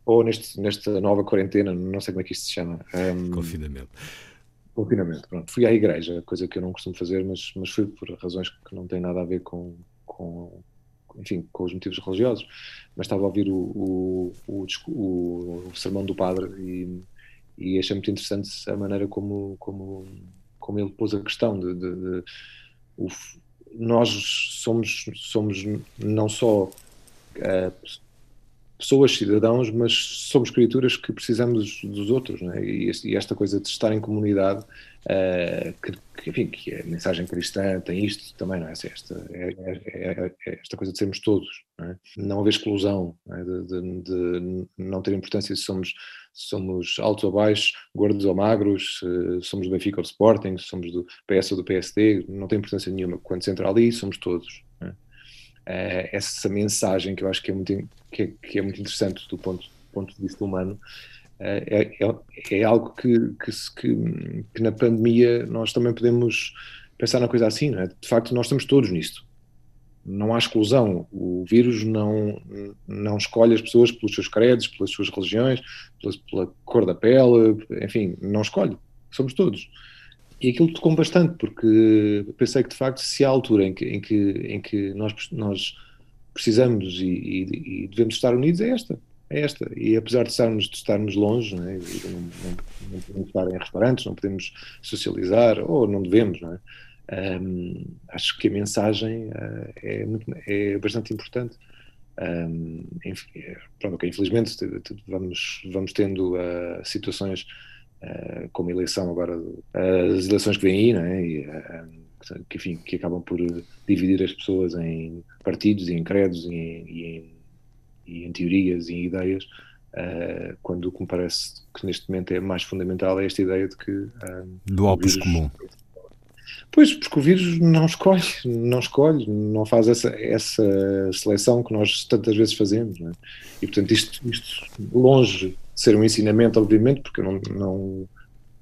ou neste, nesta nova quarentena, não sei como é que isto se chama. Um, confinamento. Confinamento, pronto. Fui à igreja, coisa que eu não costumo fazer, mas, mas fui por razões que não têm nada a ver com, com, enfim, com os motivos religiosos. Mas estava a ouvir o, o, o, o, o sermão do padre e, e achei muito interessante a maneira como, como como ele pôs a questão de, de, de o, nós somos, somos não só uh, pessoas, cidadãos, mas somos criaturas que precisamos dos outros, é? e, e, esta coisa de estar em comunidade, uh, que, que, enfim, que a mensagem cristã tem isto também, não é? Esta, é, é, é esta coisa de sermos todos, não, é? não haver exclusão, não é? de, de, de, não ter importância se somos, somos altos ou baixos, gordos ou magros, somos do Benfica ou do Sporting, somos do PS ou do PSD, não tem importância nenhuma. Quando se entra ali, somos todos. Uh, essa mensagem que eu acho que é muito, que é, que é muito interessante do ponto, ponto de vista humano, é, é, é, algo que, que, que, que, na pandemia nós também podemos pensar na coisa assim, é? de facto nós estamos todos nisto. Não há exclusão. O vírus não, não escolhe as pessoas pelos seus credos, pelas suas religiões, pela, pela cor da pele, enfim, não escolhe. Somos todos. E aquilo tocou bastante, porque pensei que de facto, se há altura em que, em que, em que nós, nós precisamos e, e, e devemos estar unidos, é esta. É esta. E apesar de estarmos, de estarmos longe, não, é? não, não, não, podemos estar em restaurantes, não podemos socializar, ou não devemos, não é? Um, acho que a mensagem uh, é, muito, é bastante importante. Um, pronto, okay, infelizmente vamos, vamos tendo uh, situações uh, como a eleição agora, as eleições que vêm aí, não é? E, que, enfim, que acabam por dividir as pessoas em partidos e em credos e e em, e em teorias e em ideias, uh, quando o que me parece que neste momento é mais fundamental é esta ideia de que... Do opus comum. Pois, porque o vírus não escolhe, não escolhe, não faz essa, essa seleção que nós tantas vezes fazemos. É? E, portanto, isto, isto longe ser um ensinamento, obviamente, porque eu não, não,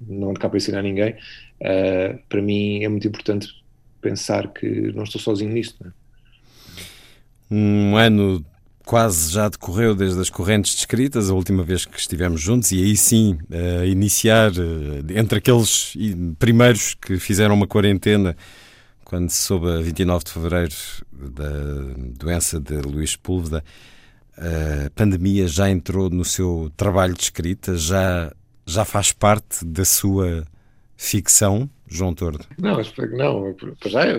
não cá para ensinar ninguém, uh, para mim é muito importante pensar que não estou sozinho nisto. É? Um ano quase já decorreu desde as correntes descritas, a última vez que estivemos juntos, e aí sim, a iniciar, eh, entre aqueles primeiros que fizeram uma quarentena, quando se soube a 29 de fevereiro da doença de Luís Púlveda, a pandemia já entrou no seu trabalho de escrita, já, já faz parte da sua ficção, João Tordo? Não, não, já é,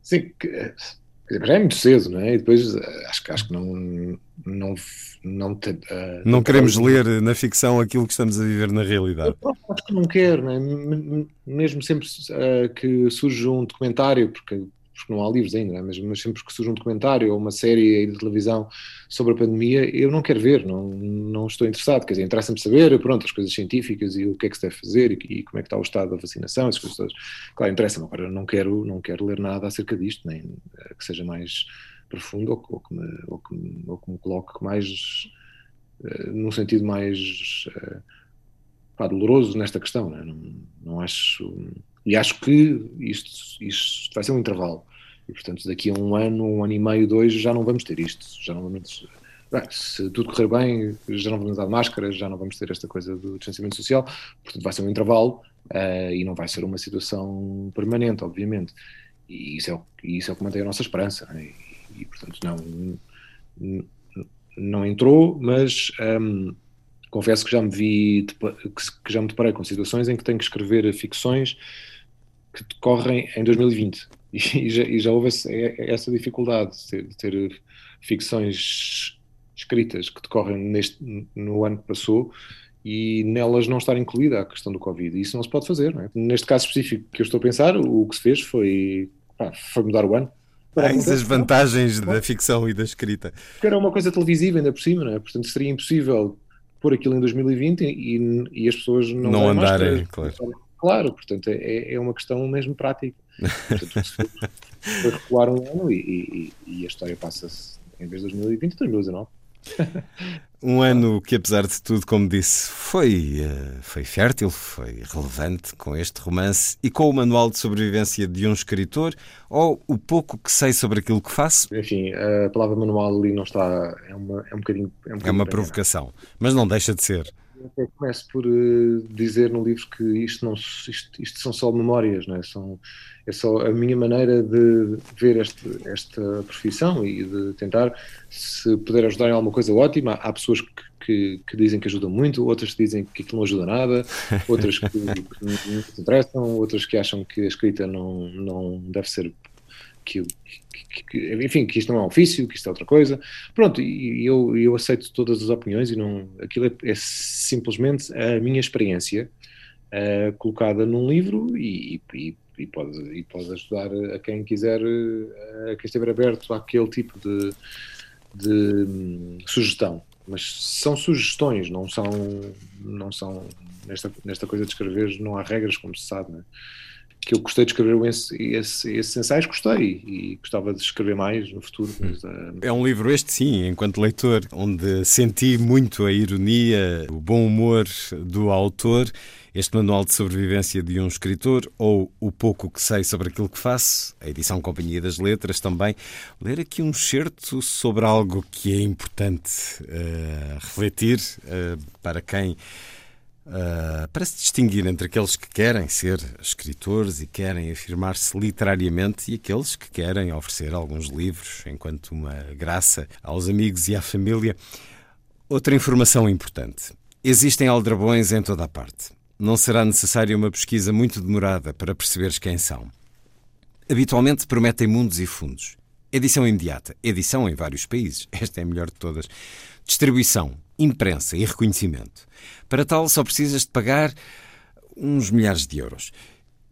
sim, já é muito cedo, não é? E depois acho, acho que não. Não, não, te, uh, não queremos ler na ficção aquilo que estamos a viver na realidade. Acho que não quero, não é? Mesmo sempre uh, que surge um documentário, porque porque não há livros ainda, é? mas, mas, sempre que surge um documentário ou uma série de televisão sobre a pandemia, eu não quero ver, não, não estou interessado. Quer dizer, interessa-me saber, pronto, as coisas científicas e o que é que se deve fazer e, e como é que está o estado da vacinação, essas coisas todas. Claro, interessa-me. Agora, não quero, não quero ler nada acerca disto, nem eh, que seja mais profundo ou, ou, que, me, ou, que, ou que me coloque mais, uh, num sentido mais uh, pá, doloroso nesta questão. Não, é? não, não acho. E acho que isto, isto vai ser um intervalo. E, portanto, daqui a um ano, um ano e meio, dois, já não vamos ter isto. Já não vamos. Se tudo correr bem, já não vamos usar máscaras, já não vamos ter esta coisa do distanciamento social. Portanto, vai ser um intervalo uh, e não vai ser uma situação permanente, obviamente. E isso é o, isso é o que mantém a nossa esperança. Né? E, e, portanto, não, não entrou, mas. Um, confesso que já me vi, que já me deparei com situações em que tenho que escrever ficções que decorrem em 2020 e já, e já houve essa dificuldade de ter, de ter, ficções escritas que decorrem neste, no ano que passou e nelas não estar incluída a questão do Covid. E isso não se pode fazer. É? Neste caso específico que eu estou a pensar, o que se fez foi, pá, foi mudar o ano. Eis as vantagens da ficção e da escrita. Porque era uma coisa televisiva ainda por cima, não é? portanto seria impossível pôr aquilo em 2020 e, e as pessoas não, não andarem, claro. Claro, portanto é, é uma questão mesmo prática. Portanto, foi recuar um ano e, e, e a história passa-se em vez de 2020, 2019. Um ano que, apesar de tudo, como disse, foi, eh, foi fértil, foi relevante com este romance e com o manual de sobrevivência de um escritor ou o pouco que sei sobre aquilo que faço. Enfim, a palavra manual ali não está. É, uma, é um bocadinho. É, um bocadinho é uma provocação, mas não deixa de ser. Eu começo por uh, dizer no livro que isto, não, isto, isto são só memórias, não é? São, é só a minha maneira de ver este, esta profissão e de tentar, se puder ajudar em alguma coisa, ótima. Há pessoas que, que, que dizem que ajudam muito, outras que dizem que aquilo não ajuda nada, outras que, que não se interessam, outras que acham que a escrita não, não deve ser que, que, que, enfim, que isto não é um ofício, que isto é outra coisa. Pronto, e eu, eu aceito todas as opiniões e não, aquilo é, é simplesmente a minha experiência uh, colocada num livro e, e, e, pode, e pode ajudar a quem quiser, a quem estiver aberto àquele tipo de, de um, sugestão. Mas são sugestões, não são, não são nesta, nesta coisa de escrever, não há regras, como se sabe, é? que eu gostei de escrever esse, esse, esses ensaios, gostei e gostava de escrever mais no futuro. Mas, uh... É um livro este, sim, enquanto leitor, onde senti muito a ironia, o bom humor do autor, este manual de sobrevivência de um escritor ou o pouco que sei sobre aquilo que faço, a edição Companhia das Letras também, ler aqui um certo sobre algo que é importante uh, refletir uh, para quem Uh, para se distinguir entre aqueles que querem ser escritores e querem afirmar-se literariamente e aqueles que querem oferecer alguns livros enquanto uma graça aos amigos e à família. Outra informação importante: existem aldrabões em toda a parte. Não será necessária uma pesquisa muito demorada para perceberes quem são. Habitualmente prometem mundos e fundos. Edição imediata, edição em vários países, esta é a melhor de todas. Distribuição, imprensa e reconhecimento. Para tal, só precisas de pagar uns milhares de euros.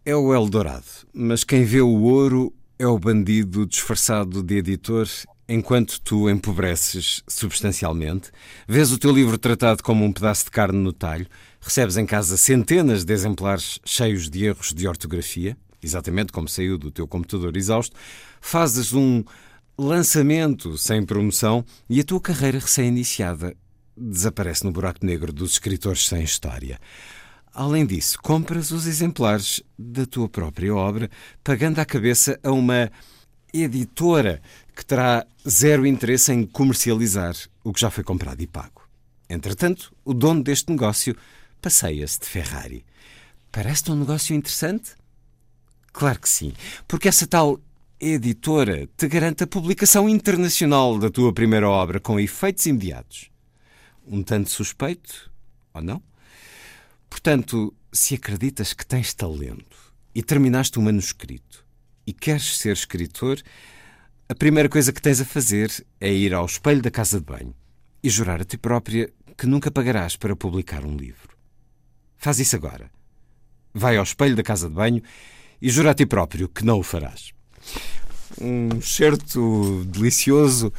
É o Eldorado, mas quem vê o ouro é o bandido disfarçado de editor, enquanto tu empobreces substancialmente, vês o teu livro tratado como um pedaço de carne no talho, recebes em casa centenas de exemplares cheios de erros de ortografia, exatamente como saiu do teu computador exausto, fazes um lançamento sem promoção e a tua carreira recém-iniciada desaparece no buraco negro dos escritores sem história. Além disso, compras os exemplares da tua própria obra, pagando à cabeça a uma editora que terá zero interesse em comercializar o que já foi comprado e pago. Entretanto, o dono deste negócio passeia-se de Ferrari. Parece-te um negócio interessante? Claro que sim, porque essa tal editora te garante a publicação internacional da tua primeira obra com efeitos imediatos um tanto suspeito, ou não? Portanto, se acreditas que tens talento e terminaste o um manuscrito e queres ser escritor, a primeira coisa que tens a fazer é ir ao espelho da casa de banho e jurar a ti própria que nunca pagarás para publicar um livro. Faz isso agora. Vai ao espelho da casa de banho e jura a ti próprio que não o farás. um certo delicioso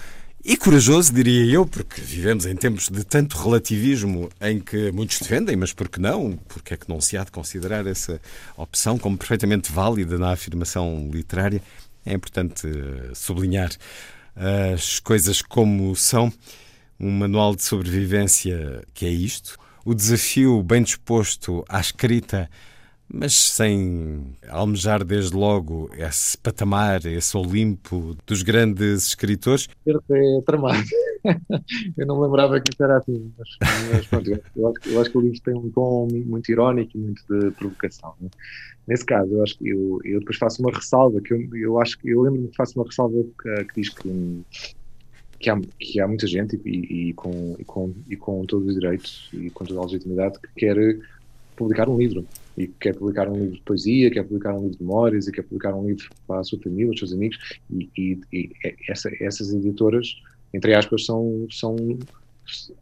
e corajoso, diria eu, porque vivemos em tempos de tanto relativismo em que muitos defendem, mas por que não? Porque é que não se há de considerar essa opção como perfeitamente válida na afirmação literária? É importante eh, sublinhar as coisas como são. Um manual de sobrevivência que é isto. O desafio bem disposto à escrita mas sem almejar desde logo esse patamar, esse Olimpo dos grandes escritores. É tramado. Eu não lembrava que isso era assim, mas, mas pronto, eu, acho, que o livro tem um tom muito irónico e muito de provocação. Né? Nesse caso, eu acho que eu, eu depois faço uma ressalva, que eu, eu acho que eu lembro-me que faço uma ressalva que, que diz que que há, que há muita gente e, e, com, e, com, e com todos os direitos e com toda a legitimidade que quer publicar um livro e quer publicar um livro de poesia, quer publicar um livro de memórias e quer publicar um livro para a sua família, os seus amigos e, e, e essa, essas editoras, entre aspas, são, são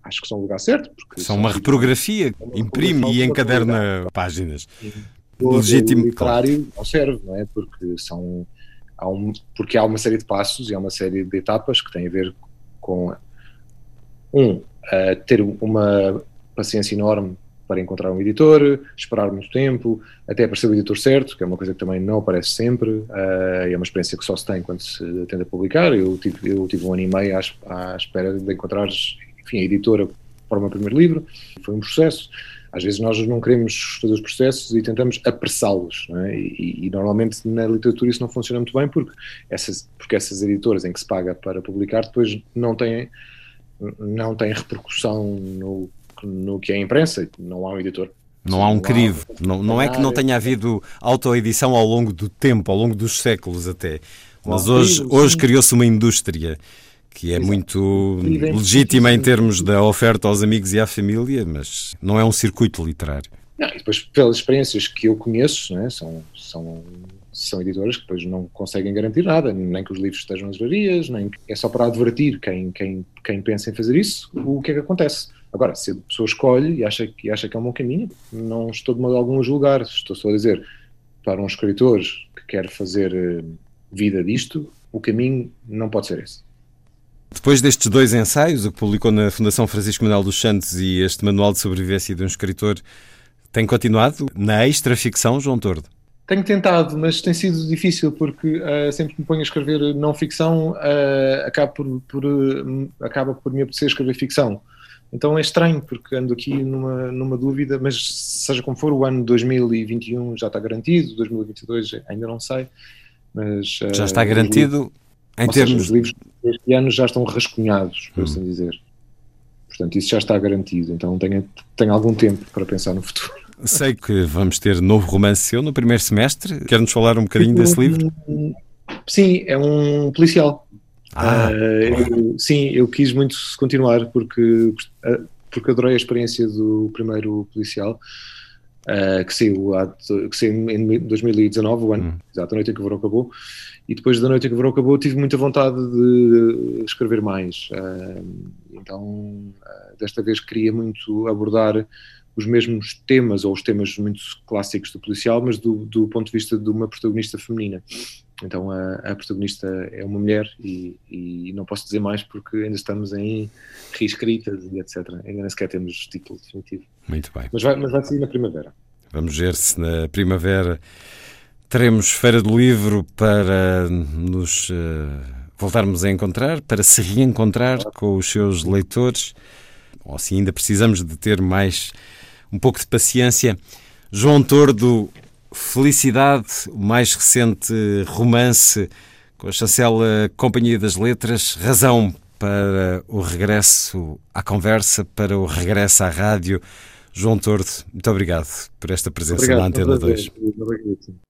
acho que são o lugar certo. Porque são uma reprografia, imprime e encaderna páginas. Legítimo. O literário não serve, não é? Porque são há um, porque há uma série de passos e há uma série de etapas que têm a ver com um, uh, ter uma paciência enorme para encontrar um editor, esperar muito tempo, até aparecer o editor certo, que é uma coisa que também não aparece sempre, uh, é uma experiência que só se tem quando se tenta publicar. Eu tive, eu tive um ano e meio à, à espera de encontrar enfim, a editora para o meu primeiro livro, foi um processo. Às vezes nós não queremos fazer os processos e tentamos apressá-los, é? e, e, normalmente na literatura isso não funciona muito bem porque essas, porque essas editoras em que se paga para publicar depois não têm, não têm repercussão no no que é a imprensa, não há um editor. Não há um crivo. Não, não é que não tenha havido autoedição ao longo do tempo, ao longo dos séculos até. Mas hoje, hoje criou-se uma indústria que é Exato. muito legítima em termos da oferta aos amigos e à família, mas não é um circuito literário. Não, e depois, pelas experiências que eu conheço, né, são, são, são editoras que depois não conseguem garantir nada, nem que os livros estejam nas livrarias, nem que, é só para advertir quem, quem, quem pensa em fazer isso, o que é que acontece. Agora, se a pessoa escolhe e acha, e acha que é um bom caminho, não estou de modo algum a julgar. Estou só a dizer, para um escritor que quer fazer eh, vida disto, o caminho não pode ser esse. Depois destes dois ensaios, o que publicou na Fundação Francisco Manuel dos Santos e este Manual de Sobrevivência de um Escritor, tem continuado na extra-ficção, João Tordo? Tenho tentado, mas tem sido difícil porque uh, sempre que me ponho a escrever não ficção, uh, acaba, por, por uh, acaba por me apetecer escrever ficção. Então é estranho, porque ando aqui numa, numa dúvida, mas seja como for, o ano 2021 já está garantido, 2022 ainda não sei. Mas, já está garantido em termos. Seja, os livros deste ano já estão rascunhados, por hum. assim dizer. Portanto, isso já está garantido. Então tenho, tenho algum tempo para pensar no futuro. Sei que vamos ter novo romance seu no primeiro semestre. Quer-nos falar um bocadinho desse livro? Sim, é um policial. Ah, uh, eu, sim, eu quis muito continuar porque, uh, porque adorei a experiência do primeiro policial. Uh, que, saiu, que saiu em 2019, o ano, hum. exato, a noite em que o verão acabou, e depois da noite em que o verão acabou tive muita vontade de escrever mais. Uh, então, uh, desta vez queria muito abordar os mesmos temas, ou os temas muito clássicos do policial, mas do, do ponto de vista de uma protagonista feminina. Então a, a protagonista é uma mulher e, e, não posso dizer mais porque ainda estamos em reescritas e etc. Ainda nem sequer temos título definitivo. Muito bem. Mas vai, mas vai sair na primavera. Vamos ver se na primavera teremos Feira do Livro para nos uh, voltarmos a encontrar, para se reencontrar com os seus leitores. Ou se ainda precisamos de ter mais um pouco de paciência. João Tordo, Felicidade, o mais recente romance com a chancela Companhia das Letras, razão para o regresso à conversa, para o regresso à rádio. João Tordo, muito obrigado por esta presença obrigado, na Antena 2. Obrigado.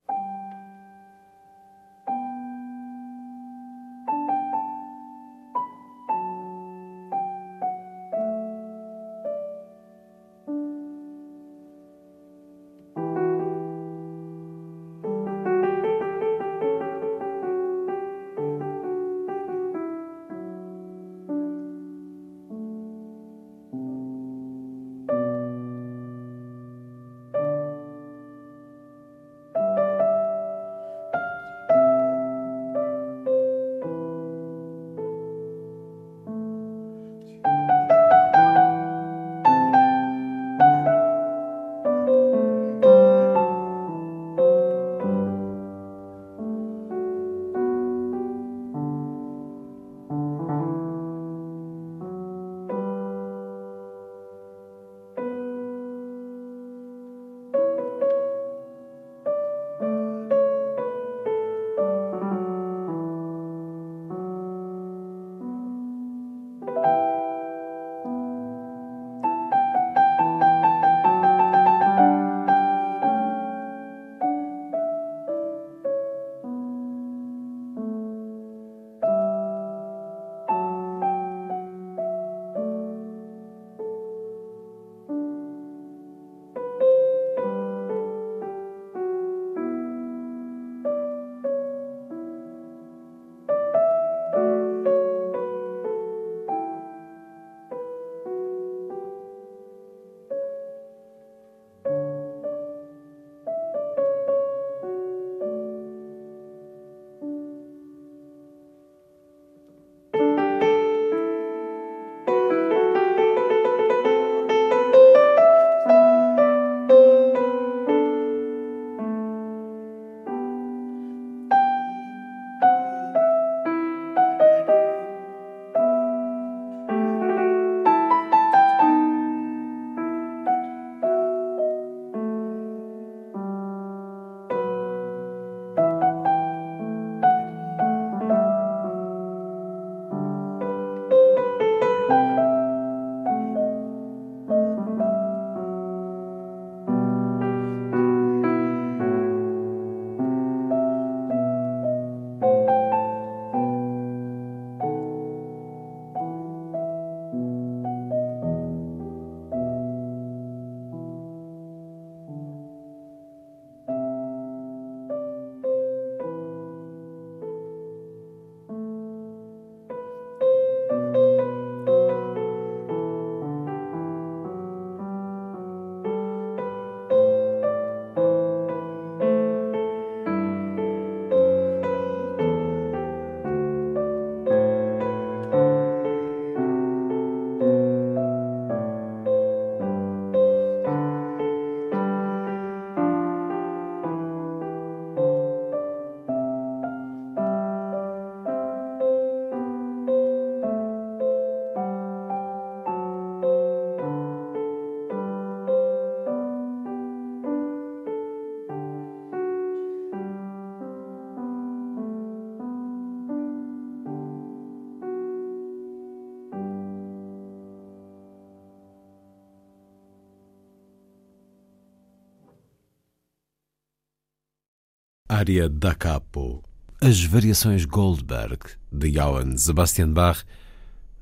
Aria da Capo, as variações Goldberg de Johann Sebastian Bach,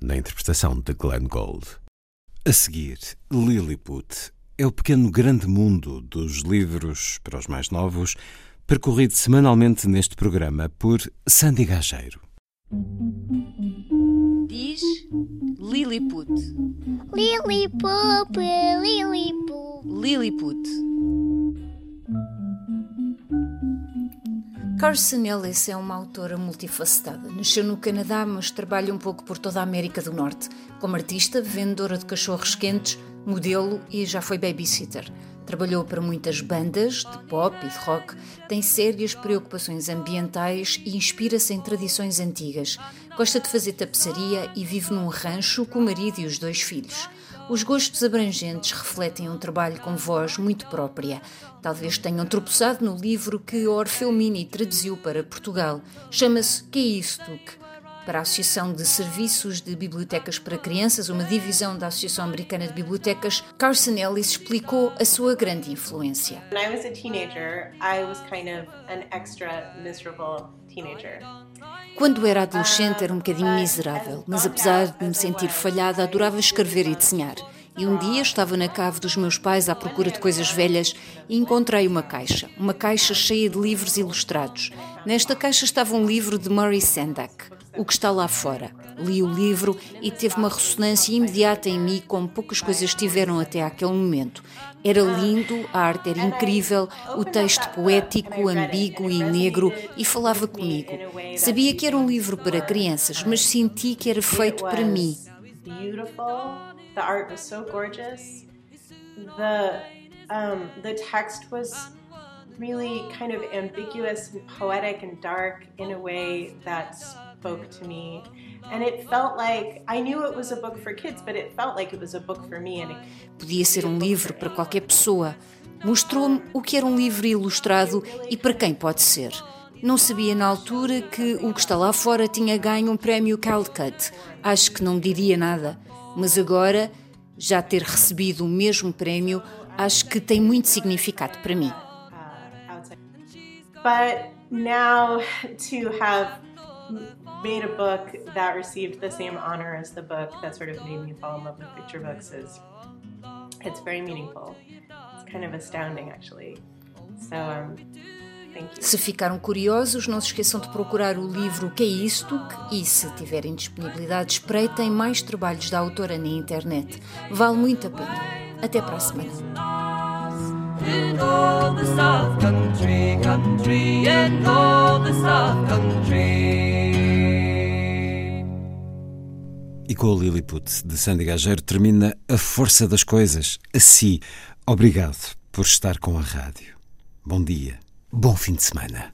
na interpretação de Glenn Gould. A seguir, Lilliput é o pequeno grande mundo dos livros para os mais novos, percorrido semanalmente neste programa por Sandy Gageiro. Diz Lilliput. Lilliput, Lilliput. Lilliput. Carson Ellis é uma autora multifacetada. Nasceu no Canadá, mas trabalha um pouco por toda a América do Norte. Como artista, vendedora de cachorros quentes, modelo e já foi babysitter. Trabalhou para muitas bandas de pop e de rock, tem sérias preocupações ambientais e inspira-se em tradições antigas. Gosta de fazer tapeçaria e vive num rancho com o marido e os dois filhos. Os gostos abrangentes refletem um trabalho com voz muito própria. Talvez tenham tropeçado no livro que Orfeu Mini traduziu para Portugal. Chama-se Que é isso, Duque? Para a Associação de Serviços de Bibliotecas para Crianças, uma divisão da Associação Americana de Bibliotecas, Carson Ellis explicou a sua grande influência. When I was a teenager, I was kind extra teenager. Quando era adolescente era um bocadinho miserável, mas apesar de me sentir falhada, adorava escrever e desenhar. E um dia estava na cave dos meus pais à procura de coisas velhas e encontrei uma caixa, uma caixa cheia de livros ilustrados. Nesta caixa estava um livro de Murray Sendak, O que está lá fora. Li o livro e teve uma ressonância imediata em mim como poucas coisas tiveram até aquele momento. Era lindo, a arte era incrível, o texto poético, ambíguo e negro e falava comigo. Sabia que era um livro para crianças, mas senti que era feito para mim. The art was so gorgeous. The um, the text was really kind of ambiguous and poetic and dark in a way that spoke to me. And it felt like I knew it was a book for kids, but it felt like it was a book for me. Podia ser um livro para qualquer pessoa. Mostrou-me o que era um livro ilustrado e para quem pode ser. Não sabia na altura que o que está lá fora tinha ganho um prémio Caldecott. Acho que não diria nada. Mas agora, já ter recebido o mesmo prémio, acho que tem muito significado para mim. But now to have made a book that received the same honor as the book that sort of made me fall in love with picture books is it's very meaningful. It's kind of astounding actually. So um, se ficaram curiosos, não se esqueçam de procurar o livro Que é Isto? E se tiverem disponibilidade, espreitem mais trabalhos da autora na internet. Vale muito a pena. Até para a semana. E com o Lilliput de Sandy Gageiro termina A Força das Coisas. Assim, obrigado por estar com a rádio. Bom dia, bom fim de semana.